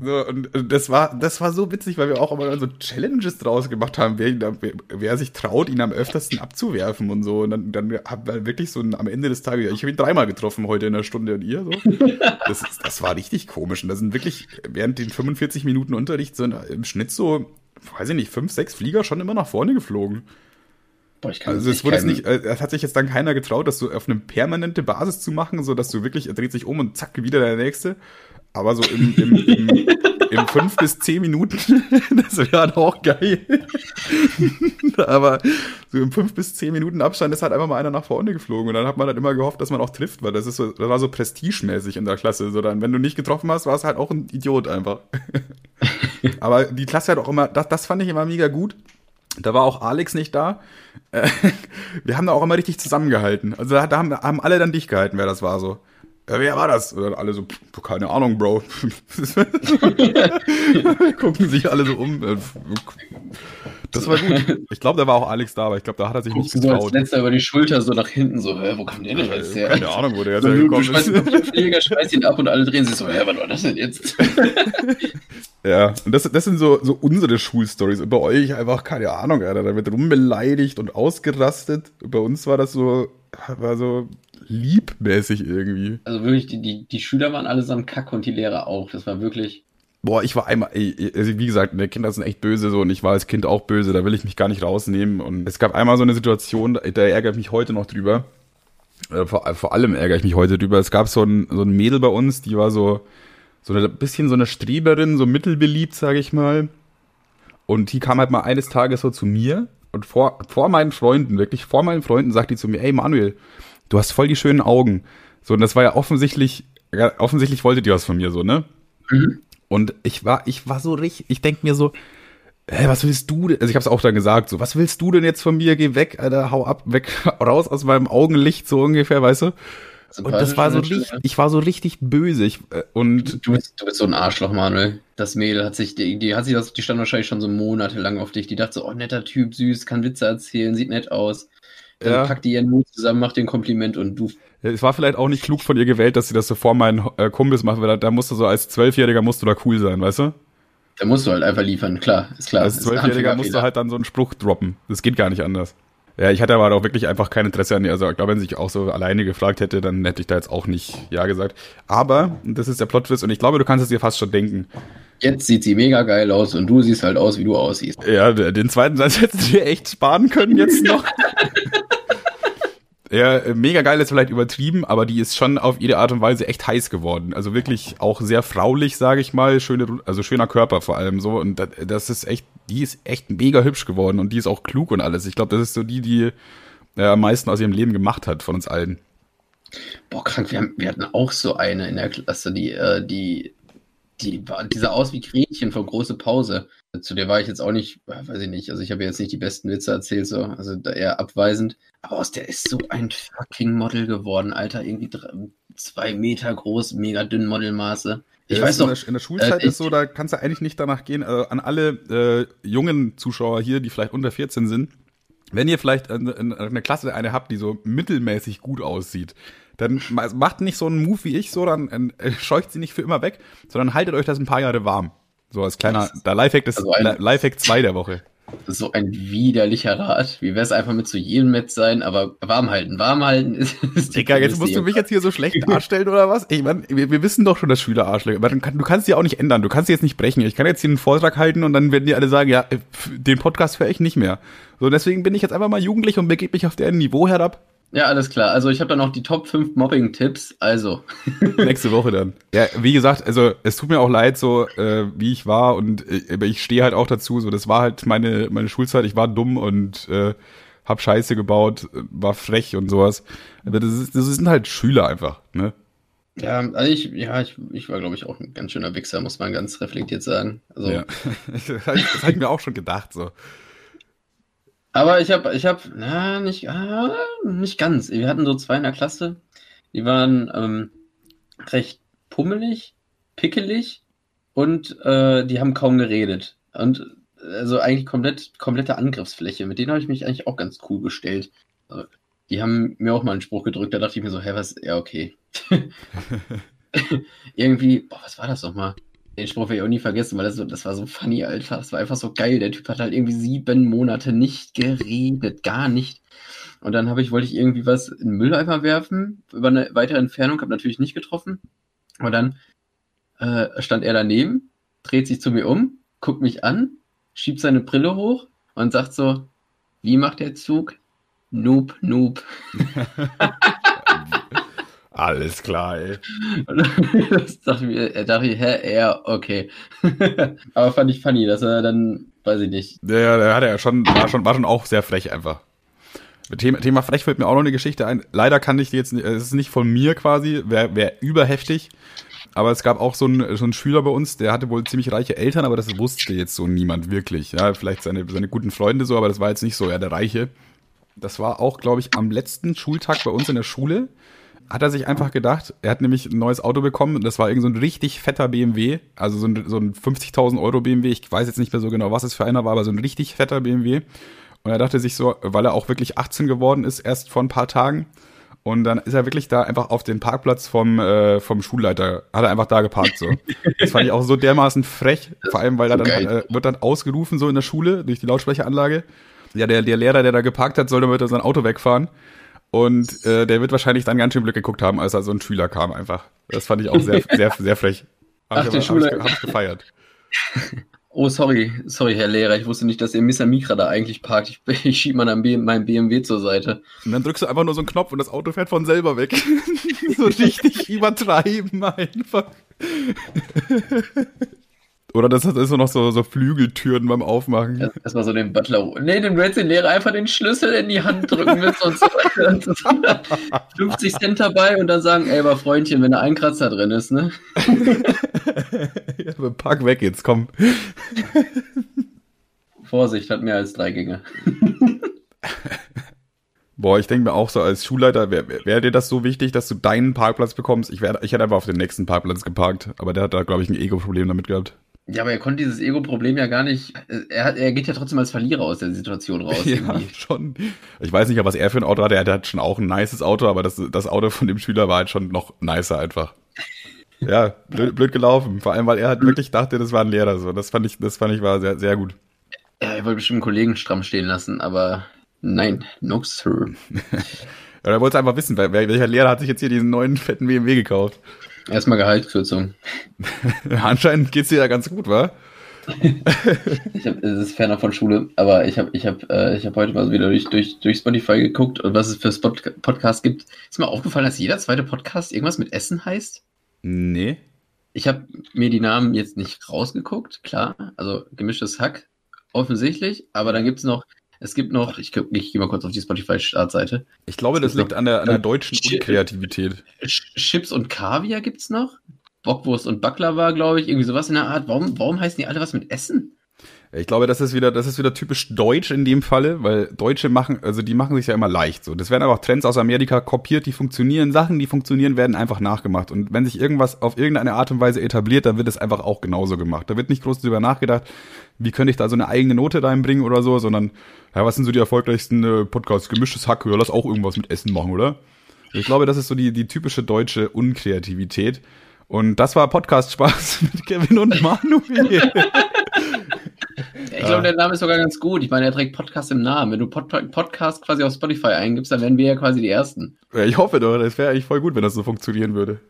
So, und das war, das war so witzig, weil wir auch immer so Challenges draus gemacht haben, wer, wer, wer sich traut, ihn am öftersten abzuwerfen und so. Und dann, dann haben wir wirklich so ein, am Ende des Tages, ich habe ihn dreimal getroffen heute in der Stunde und ihr so. Das, das war richtig komisch. Und da sind wirklich während den 45 Minuten Unterricht sind im Schnitt so, weiß ich nicht, fünf, sechs Flieger schon immer nach vorne geflogen. Boah, kann also es wurde nicht, äh, es hat sich jetzt dann keiner getraut, das so auf eine permanente Basis zu machen, so dass du wirklich, er dreht sich um und zack, wieder der nächste. Aber so im, im, im, im fünf bis zehn Minuten, das wäre auch geil. Aber so im fünf bis zehn Minuten Abstand ist halt einfach mal einer nach vorne geflogen. Und dann hat man halt immer gehofft, dass man auch trifft, weil das ist so, das war so prestigemäßig in der Klasse. So dann, wenn du nicht getroffen hast, war es halt auch ein Idiot einfach. Aber die Klasse hat auch immer, das, das fand ich immer mega gut. Da war auch Alex nicht da. Wir haben da auch immer richtig zusammengehalten. Also da haben, haben alle dann dich gehalten, wer das war so ja, wer war das? Und dann alle so, pff, keine Ahnung, Bro. Gucken sich alle so um. Das war gut. Ich glaube, da war auch Alex da, aber ich glaube, da hat er sich Guckst nicht getraut. So als letzter über die Schulter so nach hinten so, hä, wo kommt der denn jetzt her? Keine Ahnung, wo der jetzt so, hergekommen ist. Der Pfleger schmeißt ihn ab und alle drehen sich so, hä, was war das denn jetzt? ja, und das, das sind so, so unsere Schulstories. Bei euch einfach, keine Ahnung, Alter, da wird rumbeleidigt und ausgerastet. Bei uns war das so, war so, liebmäßig irgendwie. Also wirklich, die, die, die Schüler waren allesamt kack und die Lehrer auch. Das war wirklich. Boah, ich war einmal, ey, also wie gesagt, die Kinder sind echt böse so und ich war als Kind auch böse, da will ich mich gar nicht rausnehmen. Und es gab einmal so eine Situation, da ärgere ich mich heute noch drüber. Äh, vor, vor allem ärgere ich mich heute drüber. Es gab so ein, so ein Mädel bei uns, die war so, so ein bisschen so eine Streberin, so mittelbeliebt, sage ich mal. Und die kam halt mal eines Tages so zu mir und vor, vor meinen Freunden, wirklich vor meinen Freunden, sagt die zu mir, ey Manuel, du hast voll die schönen Augen. So, und das war ja offensichtlich, offensichtlich wolltet ihr was von mir, so, ne? Mhm. Und ich war, ich war so richtig, ich denk mir so, hä, was willst du denn? Also ich hab's auch dann gesagt, so, was willst du denn jetzt von mir? Geh weg, Alter, hau ab, weg, raus aus meinem Augenlicht, so ungefähr, weißt du? Und das war so richtig, ich war so richtig böse. Ich, äh, und du bist, du bist so ein Arschloch, Manuel. Das Mädel hat sich, die, die hat sich das, die stand wahrscheinlich schon so monatelang auf dich. Die dachte so, oh, netter Typ, süß, kann Witze erzählen, sieht nett aus. Dann ja. packt die ihren Mut zusammen, macht den Kompliment und du. Es war vielleicht auch nicht klug von ihr gewählt, dass sie das so vor meinen äh, Kumpels macht, weil da, da musst du so als Zwölfjähriger musst du da cool sein, weißt du? Da musst du halt einfach liefern, klar, ist klar. Als Zwölfjähriger musst du halt dann so einen Spruch droppen. Das geht gar nicht anders. Ja, ich hatte aber auch wirklich einfach kein Interesse an ihr. Also ich glaube, wenn sie sich auch so alleine gefragt hätte, dann hätte ich da jetzt auch nicht Ja gesagt. Aber, das ist der Plot-Twist und ich glaube, du kannst es dir fast schon denken. Jetzt sieht sie mega geil aus und du siehst halt aus, wie du aussiehst. Ja, den zweiten Satz hättest du dir echt sparen können jetzt noch. Ja, mega geil ist vielleicht übertrieben, aber die ist schon auf ihre Art und Weise echt heiß geworden. Also wirklich auch sehr fraulich, sage ich mal, schöne, also schöner Körper vor allem so und das ist echt, die ist echt mega hübsch geworden und die ist auch klug und alles. Ich glaube, das ist so die, die äh, am meisten aus ihrem Leben gemacht hat von uns allen. Boah, krank, wir, haben, wir hatten auch so eine in der Klasse, die, äh, die, die war, die sah aus wie Gretchen von große Pause. Zu der war ich jetzt auch nicht, weiß ich nicht, also ich habe jetzt nicht die besten Witze erzählt, so, also eher abweisend. Aber aus der ist so ein fucking Model geworden, Alter. Irgendwie drei, zwei Meter groß, mega dünn Modelmaße. Ich ja, weiß noch. In der, in der Schulzeit äh, ist so, da kannst du eigentlich nicht danach gehen. Also an alle äh, jungen Zuschauer hier, die vielleicht unter 14 sind. Wenn ihr vielleicht in, in einer Klasse eine habt, die so mittelmäßig gut aussieht, dann macht nicht so einen Move wie ich so, dann äh, scheucht sie nicht für immer weg, sondern haltet euch das ein paar Jahre warm. So als kleiner, der Lifehack, des, also Lifehack 2 der Woche. Ist so ein widerlicher Rat. Wie wäre es einfach mit zu jedem Met sein, aber warm halten. Warm halten ist. ist Digga, jetzt musst du mich jetzt hier so schlecht darstellen oder was? Ich meine, wir, wir, wissen doch schon, dass Schüler Arschlöcher. Aber kann, du kannst die auch nicht ändern. Du kannst sie jetzt nicht brechen. Ich kann jetzt hier einen Vortrag halten und dann werden die alle sagen, ja, den Podcast höre ich nicht mehr. So, deswegen bin ich jetzt einfach mal jugendlich und begebe mich auf deren Niveau herab. Ja, alles klar. Also ich habe dann noch die Top 5 Mobbing-Tipps. Also. Nächste Woche dann. Ja, wie gesagt, also es tut mir auch leid, so äh, wie ich war und äh, ich stehe halt auch dazu. So, das war halt meine, meine Schulzeit. Ich war dumm und äh, hab Scheiße gebaut, war frech und sowas. Aber das, ist, das sind halt Schüler einfach, ne? Ja, also ich, ja, ich, ich war, glaube ich, auch ein ganz schöner Wichser, muss man ganz reflektiert sagen. Also, ja. das habe ich mir auch schon gedacht, so. Aber ich habe, ich habe, na, nicht, ah, nicht ganz. Wir hatten so zwei in der Klasse, die waren ähm, recht pummelig, pickelig und äh, die haben kaum geredet. Und also eigentlich komplett, komplette Angriffsfläche. Mit denen habe ich mich eigentlich auch ganz cool gestellt. Also, die haben mir auch mal einen Spruch gedrückt, da dachte ich mir so, hä, was, ja, okay. Irgendwie, boah, was war das nochmal? Den Spruch werde ich auch nie vergessen, weil das, so, das war so funny, Alter. Das war einfach so geil. Der Typ hat halt irgendwie sieben Monate nicht geredet, gar nicht. Und dann habe ich, wollte ich irgendwie was in den Mülleimer werfen, über eine weitere Entfernung, habe natürlich nicht getroffen. Und dann äh, stand er daneben, dreht sich zu mir um, guckt mich an, schiebt seine Brille hoch und sagt so, wie macht der Zug? Noob, noob. Alles klar, ey. das dachte ich, er dachte, hä, ja, okay. Aber fand ich funny, dass er dann, weiß ich nicht. Der, der hat ja schon, war schon, war schon auch sehr frech einfach. Thema, Thema frech fällt mir auch noch eine Geschichte ein. Leider kann ich die jetzt, es ist nicht von mir quasi, wäre wär überheftig. Aber es gab auch so einen, so einen Schüler bei uns, der hatte wohl ziemlich reiche Eltern, aber das wusste jetzt so niemand wirklich. Ja, vielleicht seine, seine guten Freunde so, aber das war jetzt nicht so, ja, der Reiche. Das war auch, glaube ich, am letzten Schultag bei uns in der Schule hat er sich einfach gedacht, er hat nämlich ein neues Auto bekommen, das war irgend so ein richtig fetter BMW, also so ein, so ein 50.000 Euro BMW, ich weiß jetzt nicht mehr so genau, was es für einer war, aber so ein richtig fetter BMW. Und er dachte sich so, weil er auch wirklich 18 geworden ist, erst vor ein paar Tagen, und dann ist er wirklich da einfach auf den Parkplatz vom, äh, vom Schulleiter, hat er einfach da geparkt so. Das fand ich auch so dermaßen frech, vor allem weil er dann äh, wird dann ausgerufen so in der Schule durch die Lautsprecheranlage. Ja, der, der Lehrer, der da geparkt hat, soll dann mit sein Auto wegfahren. Und äh, der wird wahrscheinlich dann ganz schön Glück geguckt haben, als da so ein Schüler kam einfach. Das fand ich auch sehr, sehr, sehr frech. Hab Ach, der Schule. Hab ich, hab ich gefeiert. Oh, sorry, sorry, Herr Lehrer, ich wusste nicht, dass Ihr Mr. Mikra da eigentlich parkt. Ich, ich schiebe mal meinen BMW zur Seite. Und dann drückst du einfach nur so einen Knopf und das Auto fährt von selber weg. so richtig übertreiben einfach. Oder das ist so noch so, so Flügeltüren beim Aufmachen. Ja, Erstmal so den Butler. Nee, dem Red Lehrer einfach den Schlüssel in die Hand drücken mit sonst 50 Cent dabei und dann sagen, ey, aber Freundchen, wenn da ein Kratzer drin ist, ne? ja, pack weg jetzt, komm. Vorsicht, hat mehr als drei Gänge. Boah, ich denke mir auch so als Schulleiter, wäre wär dir das so wichtig, dass du deinen Parkplatz bekommst? Ich, wär, ich hätte einfach auf den nächsten Parkplatz geparkt, aber der hat da, glaube ich, ein Ego-Problem damit gehabt. Ja, aber er konnte dieses Ego-Problem ja gar nicht. Er, er geht ja trotzdem als Verlierer aus der Situation raus. ja, irgendwie. schon. Ich weiß nicht, was er für ein Auto hatte. Er hat schon auch ein nices Auto, aber das, das Auto von dem Schüler war halt schon noch nicer einfach. Ja, blöd, blöd gelaufen. Vor allem, weil er halt wirklich dachte, das war ein Lehrer. So, das fand ich, das fand ich war sehr, sehr gut. Ja, er wollte bestimmt einen Kollegen stramm stehen lassen, aber nein, no sir. ja, er wollte einfach wissen, welcher Lehrer hat sich jetzt hier diesen neuen fetten BMW gekauft. Erstmal Gehaltskürzung. Anscheinend geht's dir ja ganz gut, wa? ich hab, es ist ferner von Schule, aber ich habe ich hab, äh, ich hab heute mal wieder durch, durch, durch Spotify geguckt und was es für Spot Podcasts gibt. Ist mir aufgefallen, dass jeder zweite Podcast irgendwas mit Essen heißt? Nee. Ich habe mir die Namen jetzt nicht rausgeguckt, klar. Also gemischtes Hack, offensichtlich. Aber dann gibt es noch es gibt noch, ich, ich gehe mal kurz auf die Spotify-Startseite. Ich glaube, das liegt an der, an der deutschen Unkreativität. Chips und Kaviar gibt's noch. Bockwurst und Baklava, glaube ich, irgendwie sowas in der Art. Warum, warum heißen die alle was mit Essen? Ich glaube, das ist wieder, das ist wieder typisch deutsch in dem Falle, weil Deutsche machen, also die machen sich ja immer leicht so. Das werden einfach Trends aus Amerika kopiert, die funktionieren. Sachen, die funktionieren, werden einfach nachgemacht. Und wenn sich irgendwas auf irgendeine Art und Weise etabliert, dann wird es einfach auch genauso gemacht. Da wird nicht groß drüber nachgedacht, wie könnte ich da so eine eigene Note reinbringen oder so, sondern, ja, was sind so die erfolgreichsten äh, Podcasts? Gemischtes Hack, ja, lass auch irgendwas mit Essen machen, oder? Ich glaube, das ist so die, die typische deutsche Unkreativität. Und das war Podcast Spaß mit Kevin und Manuel. Ich glaube, der Name ist sogar ganz gut. Ich meine, er trägt Podcast im Namen. Wenn du Pod Podcast quasi auf Spotify eingibst, dann wären wir ja quasi die Ersten. Ja, ich hoffe doch. Das wäre eigentlich voll gut, wenn das so funktionieren würde.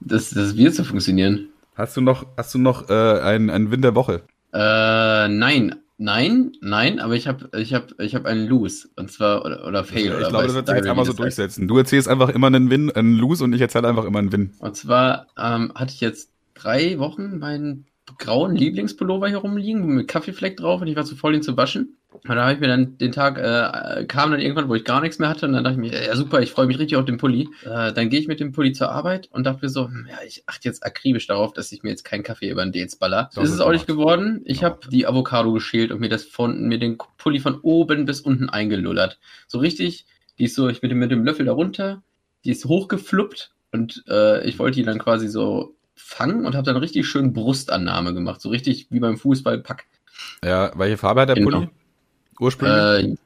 Das, das wird so funktionieren. Hast du noch, hast du noch äh, einen, einen Win der Woche? Äh, nein. Nein, nein, aber ich habe ich hab, ich hab einen Lose. Und zwar, oder, oder Fail. Ich oder glaube, das wird sich jetzt einmal so durchsetzen. Du erzählst einfach immer einen Win, einen Lose und ich erzähle einfach immer einen Win. Und zwar ähm, hatte ich jetzt drei Wochen meinen grauen Lieblingspullover hier rumliegen mit Kaffeefleck drauf und ich war zu voll, ihn zu waschen. Und da habe ich mir dann den Tag, äh, kam dann irgendwann, wo ich gar nichts mehr hatte und dann dachte ich mir, ja super, ich freue mich richtig auf den Pulli. Äh, dann gehe ich mit dem Pulli zur Arbeit und dachte mir so, hm, ja, ich achte jetzt akribisch darauf, dass ich mir jetzt keinen Kaffee über den Dates baller. Das ist es auch nicht geworden. Ich ja. habe die Avocado geschält und mir das von, mir den Pulli von oben bis unten eingelullert. So richtig, die ist so, ich bin mit dem Löffel darunter, die ist hochgefluppt und äh, ich wollte die dann quasi so fangen und habe dann richtig schön Brustannahme gemacht. So richtig wie beim Fußballpack. Ja, welche Farbe hat der genau. Pulli? Ursprünglich? Äh,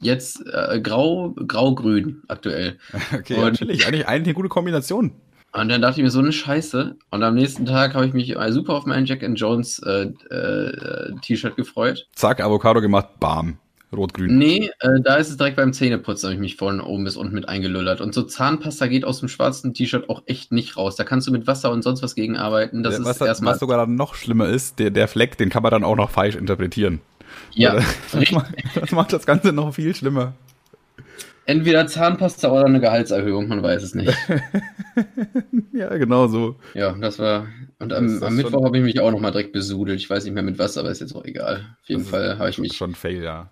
jetzt äh, grau, grau-grün aktuell. Okay, und, natürlich. Eigentlich, eigentlich eine gute Kombination. Und dann dachte ich mir so eine Scheiße. Und am nächsten Tag habe ich mich super auf mein Jack and Jones äh, äh, T-Shirt gefreut. Zack, Avocado gemacht, bam. Rot-Grün. Nee, äh, da ist es direkt beim Zähneputzen, habe ich mich von oben bis unten mit eingelullert. Und so Zahnpasta geht aus dem schwarzen T-Shirt auch echt nicht raus. Da kannst du mit Wasser und sonst was gegen arbeiten. Das Ja, ist was, erstmal. was sogar dann noch schlimmer ist, der, der Fleck, den kann man dann auch noch falsch interpretieren. Ja, Das macht, das macht das Ganze noch viel schlimmer. entweder Zahnpasta oder eine Gehaltserhöhung, man weiß es nicht. Ja, genau so. Ja, das war. Und am, am Mittwoch habe ich mich auch nochmal direkt besudelt. Ich weiß nicht mehr mit was, aber ist jetzt auch egal. Auf jeden Fall habe ich mich Schon Fail, ja.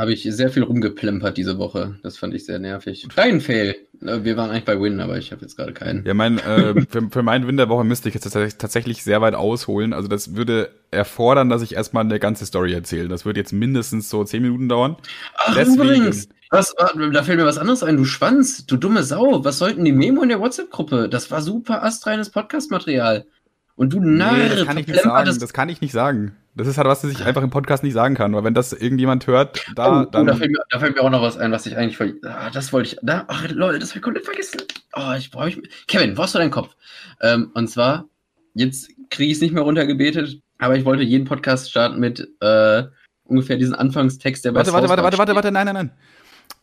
Habe ich sehr viel rumgeplempert diese Woche. Das fand ich sehr nervig. Kein Fail. Äh, Wir waren eigentlich bei Win, aber ich habe jetzt gerade keinen. Ja, mein, äh, für, für meinen Win der Woche müsste ich jetzt tatsächlich- sehr weit ausholen. Also das würde erfordern, dass ich erstmal eine ganze Story erzähle. Das wird jetzt mindestens so zehn Minuten dauern. Ach, Deswegen- übrigens, was, da fällt mir was anderes ein, du Schwanz, du dumme Sau. Was sollten die Memo in der WhatsApp-Gruppe? Das war super astreines Podcast-Material. Und du Narr, nee, das kann ich nicht sagen. Das kann ich nicht sagen. Das ist halt was, das ich einfach im Podcast nicht sagen kann. Weil wenn das irgendjemand hört, da, oh, dann. da, fällt mir, da fällt mir auch noch was ein, was ich eigentlich voll. Ah, das wollte ich. Da, ach, Leute, das habe ich komplett vergessen. Oh, ich brauche ich. Kevin, wo hast du deinen Kopf? Ähm, und zwar, jetzt kriege ich es nicht mehr runtergebetet, aber ich wollte jeden Podcast starten mit äh, ungefähr diesen Anfangstext, der bei Warte, warte, warte, warte, warte, warte, nein, nein, nein.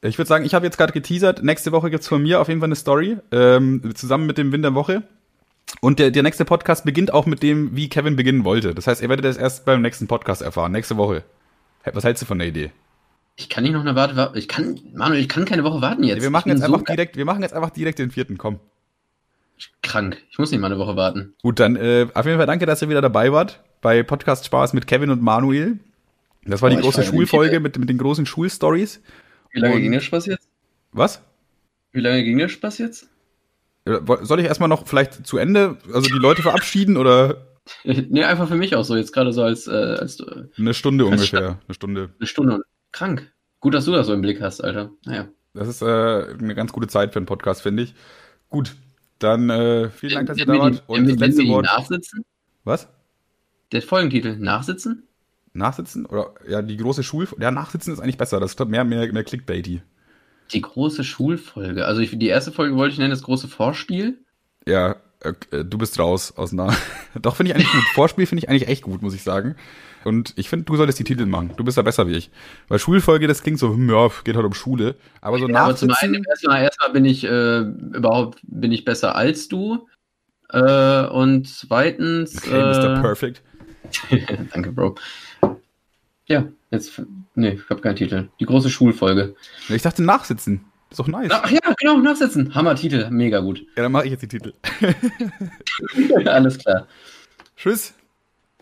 Ich würde sagen, ich habe jetzt gerade geteasert. Nächste Woche gibt's von mir auf jeden Fall eine Story, ähm, zusammen mit dem Win der Woche. Und der, der nächste Podcast beginnt auch mit dem, wie Kevin beginnen wollte. Das heißt, ihr werdet das erst beim nächsten Podcast erfahren, nächste Woche. Was hältst du von der Idee? Ich kann nicht noch eine Warte. wa- Ich kann, Manuel, ich kann keine Woche warten jetzt. wir machen jetzt einfach so direkt, wir machen jetzt einfach direkt den vierten, komm. krank. Ich muss nicht mal eine Woche warten. Gut, dann äh, auf jeden Fall danke, dass ihr wieder dabei wart bei Podcast Spaß mit Kevin und Manuel. Das war Boah, die große Schulfolge mit, mit den großen Schulstories. Wie lange Und- ging der Spaß jetzt? Was? Wie lange ging der Spaß jetzt? Soll ich erstmal noch vielleicht zu Ende, also die Leute verabschieden oder nee, einfach für mich auch so, jetzt gerade so als, äh, als äh, eine Stunde Als ungefähr? Eine Stunde. eine Stunde. und- Krank. Gut, dass du das so im Blick hast, Alter. Naja. Das ist äh, eine ganz gute Zeit für einen Podcast, finde ich. Gut, dann äh, vielen Dank, dass ihr da wart. Und das letzte Wort. Nachsitzen? Was? Der Folgentitel, Nachsitzen? Nachsitzen? Oder ja, die große Schul. Ja, Nachsitzen ist eigentlich besser. Das ist mehr, mehr, mehr Clickbaity. Die große Schulfolge. Also ich, die erste Folge wollte ich nennen, das große Vorspiel. Ja, äh, du bist raus aus einer. Doch, finde ich eigentlich gut. Vorspiel finde ich eigentlich echt gut, muss ich sagen. Und ich finde, du solltest die Titel machen. Du bist da besser wie ich. Weil Schulfolge, das klingt so, hm, ja, geht halt um Schule. Aber so Ja, aber zum einen, erstmal, erstmal bin ich äh, überhaupt bin ich besser als du. Äh, und zweitens. Okay, Mr. äh, Perfect. danke, Bro. Ja, jetzt. Nee, ich habe keinen Titel. Die große Schulfolge. Ich dachte Nachsitzen. Ist doch nice. Ach ja, genau, nachsitzen. Hammer-Titel, mega gut. Ja, dann mache ich jetzt die Titel. Alles klar. Tschüss.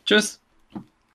Tschüss.